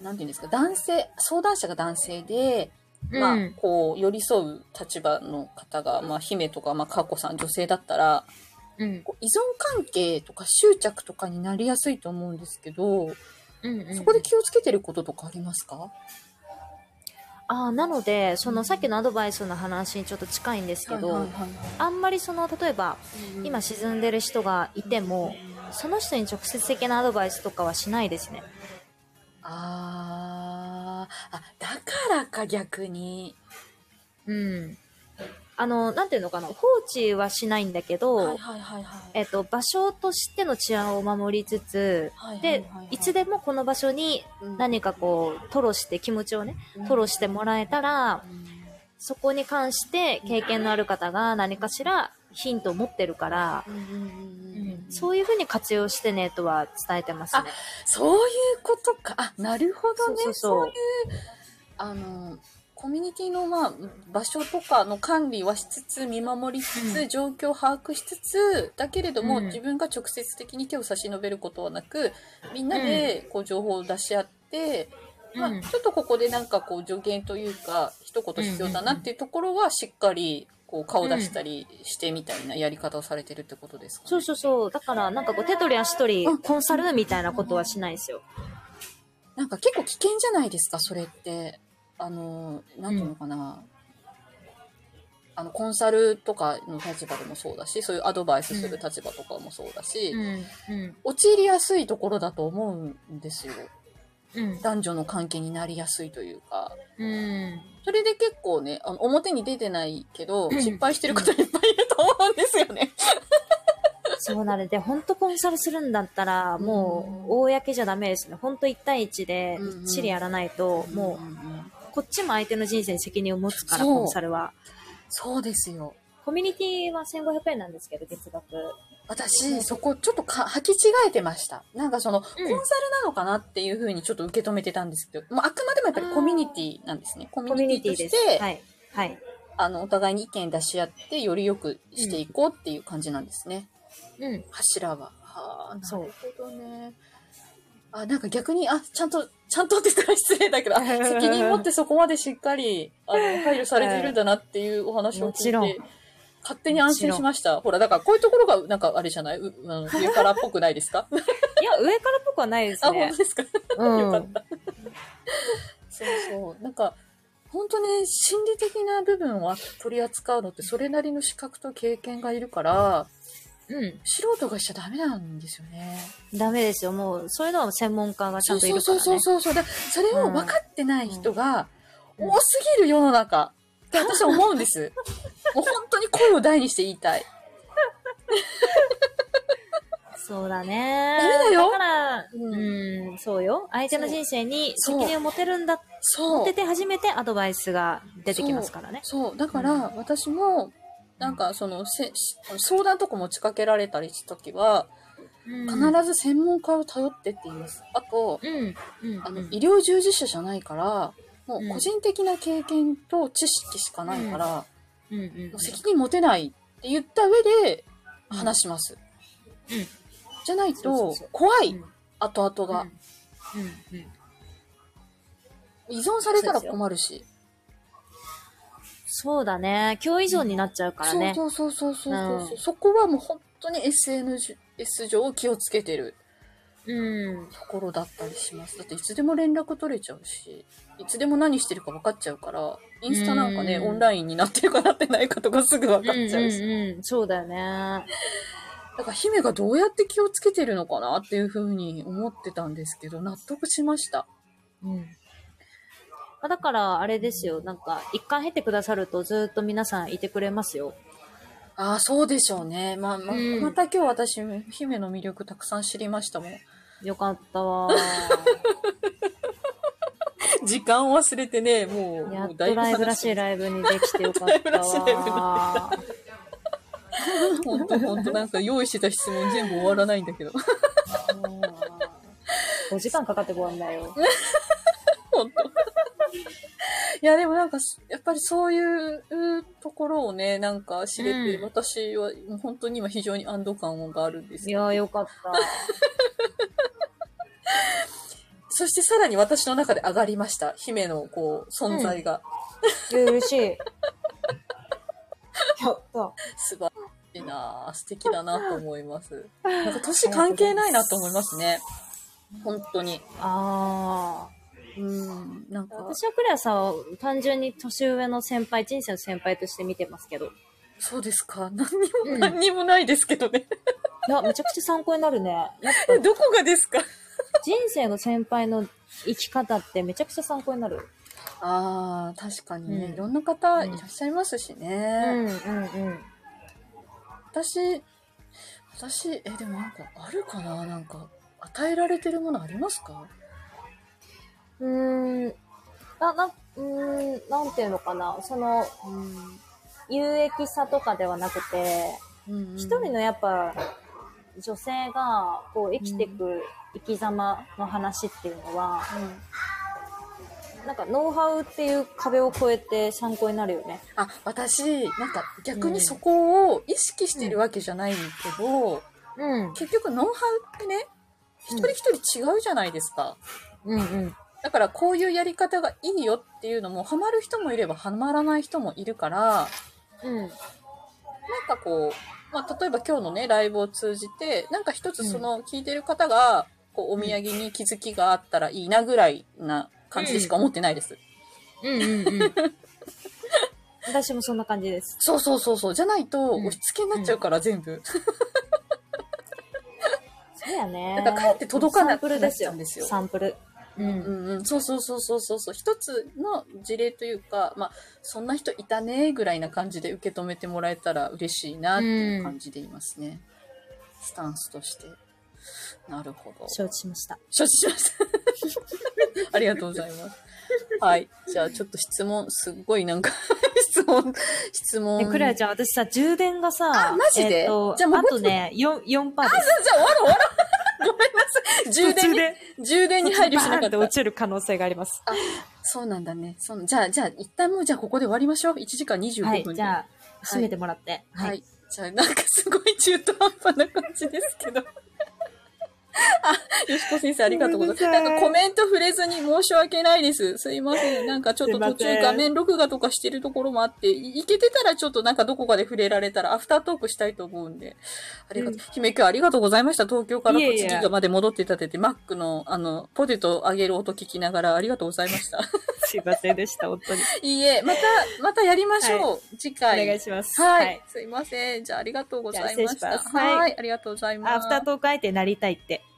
なんていうんですか、男性、相談者が男性で、まあうん、こう、寄り添う立場の方が、まあ、姫とか、まあ、かこさん女性だったら、うん。こう依存関係とか執着とかになりやすいと思うんですけど、うんうん。そこで気をつけてることとかありますか？ああ、なので、そのさっきのアドバイスの話にちょっと近いんですけど、あんまりその、例えば、うん。今沈んでる人がいても、その人に直接的なアドバイスとかはしないですね。あーあ、だからか逆に。うん。あの、なんていうのかな、放置はしないんだけど、はいはいはいはい。えっと、場所としての治安を守りつつ、はいはいではいはい、いつでもこの場所に何かこう、吐露して気持ちをね、吐露してもらえたら、そこに関して経験のある方が何かしらヒントを持ってるから、うんそういうふうに活用してねとは伝えてますね。そういうことか。あ、なるほどね。そうそういう、あの、コミュニティの、まあ、場所とかの管理はしつつ、見守りつつ、うん状況を把握しつつ、だけれども、うん自分が直接的に手を差し伸べることはなく、みんなで、こう、情報を出し合って、まあうん、ちょっとここでなんかこう助言というか一言必要だなっていうところはしっかりこう顔出したりしてみたいなやり方をされてるってことですか、ねそうそうそう。だから、なんかこう、手取り足取りうん、コンサルみたいなことはしないですよ。なんか結構危険じゃないですか、それって。あの、なんていうのかな。あの、コンサルとかの立場でもそうだし、そういうアドバイスする立場とかもそうだし、うん、うん、陥りやすいところだと思うんですよ。うん、男女の関係になりやすいというか。うん。それで結構ね、あの表に出てないけど、失敗してる方いっぱいいると思うんですよね。そうなので、本当コンサルするんだったら、もう、公じゃダメですね。本当1対1で、みっちりやらないと、もうこっちも相手の人生に責任を持つから、コンサルは。そうですよ。コミュニティは1500円なんですけど、月額。私、そこちょっとか履き違えてました。なんかその、コンサルなのかなっていうふうにちょっと受け止めてたんですけど、もうあくまでもやっぱりコミュニティなんですね。コミュュニニティとして、す。はい。はい。あの、お互いに意見出し合って、より良くしていこうっていう感じなんですね。うん。柱は。はあ、なそうるほどね。あ、なんか逆に、あ、ちゃんとちゃんとって言ったら失礼だけど、あ 責任持ってそこまでしっかり、あの、配慮されているんだなっていうお話を聞もちろんいて、勝手に安心しました。ほら、だからこういうところが、なんかあれじゃない？上からっぽくないですか？いや、上からっぽくはないですあ、本ね当。ですか？うん。よかった。そうそう。なんか、本当ね、心理的な部分は取り扱うのって、それなりの資格と経験がいるから、うん。素人がしちゃダメなんですよね。ダメですよ。もう、そういうのは専門家がちゃんといるからね。そうそうそうそう。だそれを分かってない人がうん多すぎる世の中って私は思うんです。もう本当に声を大にして言いたい。そうだね。ダメだよだから、うんうん、そうよ。相手の人生に責任を持てるんだ、そう持て。て初めてアドバイスが出てきますからね。そう。だから、私も、なんか、その、せ相談とか持ちかけられたりしたときは、必ず専門家を頼ってって言います。あと、うん。うん。医療従事者じゃないから、もうんう個人的な経験と知識しかないから、うんうん責任持てないって言った上で話します。うん。じゃないと怖い、うん。後々が、うん。うん依存されたら困るし。そうだね。今日依存になっちゃうからね。そうそうそうそうそうそう、うん。そこはもう本当に SNS 上気をつけてるうん。ところだったりします。だっていつでも連絡取れちゃうし、いつでも何してるか分かっちゃうから、インスタなんかね、うんオンラインになってるかなってないかとかすぐ分かっちゃうし。うんうんうん、そうだよね。だから姫がどうやって気をつけてるのかなっていうふうに思ってたんですけど、納得しました。うん。まあだから、あれですよ。なんか、一回入ってくださるとずっと皆さんいてくれますよ。ああ、そうでしょうね。まあ、まうんまた今日私、姫の魅力たくさん知りましたもん。よかったわ。時間を忘れてね、もう、やっとライブらしいライブにできてよかったわ。ほんとほんと、なんか用意してた質問全部終わらないんだけど。5時間かかってごらんだよ。ほんと。いや、でもなんか、やっぱりそういうところをね、なんか知れて、うん私は本当に今非常に安堵感があるんですよ。いや、よかった。そしてさらに私の中で上がりました。姫のこう、存在が。いや嬉しい。やった。素晴らしいなぁ素敵だなと思います。なんか年関係ないなと思いますね。本当に。あうん。なんあ。か、私はクレアさんを単純に年上の先輩、人生の先輩として見てますけど。そうですか。何にも、うん何にもないですけどね。いや、めちゃくちゃ参考になるね。やっぱ どこがですか？人生の先輩の生き方ってめちゃくちゃ参考になる。ああ、確かにね、うんいろんな方いらっしゃいますしね。うんうんうん。私、私、え、でもなんかあるかな？なんか、与えられてるものありますか？うーん、な、な、うーん、なんていうのかな。その、うん。有益さとかではなくて、うん一人のやっぱ、女性が、こう、生きていく生き様の話っていうのは、なんか、ノウハウっていう壁を越えて参考になるよね。あ、私、なんか逆にそこを意識してるわけじゃないけど、うん。結局ノウハウってね、一人一人違うじゃないですか。うんうん。だからこういうやり方がいいよっていうのも、ハマる人もいればハマらない人もいるから、うん。なんかこう、まあ、例えば今日のね、ライブを通じて、なんか一つその聞いてる方が、こう、お土産に気づきがあったらいいなぐらいな感じでしか思ってないです。うんうんうん。私もそんな感じです。そうそうそうそう。じゃないと、うん押し付けになっちゃうから、全部。そうやね。だからかえって届かなくなっちゃうんですよ。サンプル。う。うんんうん、そうそうそうそうそうそう。一つの事例というか、まあ、そんな人いたね、ぐらいな感じで受け止めてもらえたら嬉しいなっていう感じでいますね。スタンスとして。なるほど。承知しました。承知しました。ありがとうございます。はい。じゃあ、ちょっと質問、すっごいなんか、質問、質問。え、クレアちゃん、私さ、充電がさ、あマジで？えっと、じゃあもうあとね、4、4パーです。じゃあ、終わろう終わろう。ごめんなさい。充電に、で、充電に配慮しなかっバーンって落た。ちる可能性があります。そうなんだね。そうじゃあ、じゃあ、一旦もう、じゃあ、ここで終わりましょう。1時間25分はい、でじゃあ、閉めてもらって。はい。じゃあ、なんかすごい中途半端な感じですけど。よしこ先生ありがとうございます。なんかコメント触れずに申し訳ないです。すいません。なんかちょっと途中画面録画とかしてるところもあって、いいけてたらちょっとなんかどこかで触れられたらアフタートークしたいと思うんで。ありがとう。うん姫今日ありがとうございました。東京から栃木まで戻っていただいて、マックのあの、ポテト揚げる音聞きながらありがとうございました。すいませんでした、本当に。い いえ、また、またやりましょう。次お回。願いします。はい、すいません。じゃあありがとうございました。はいはい、ありがとうございます。あ、アフタートーク相手になりたいって。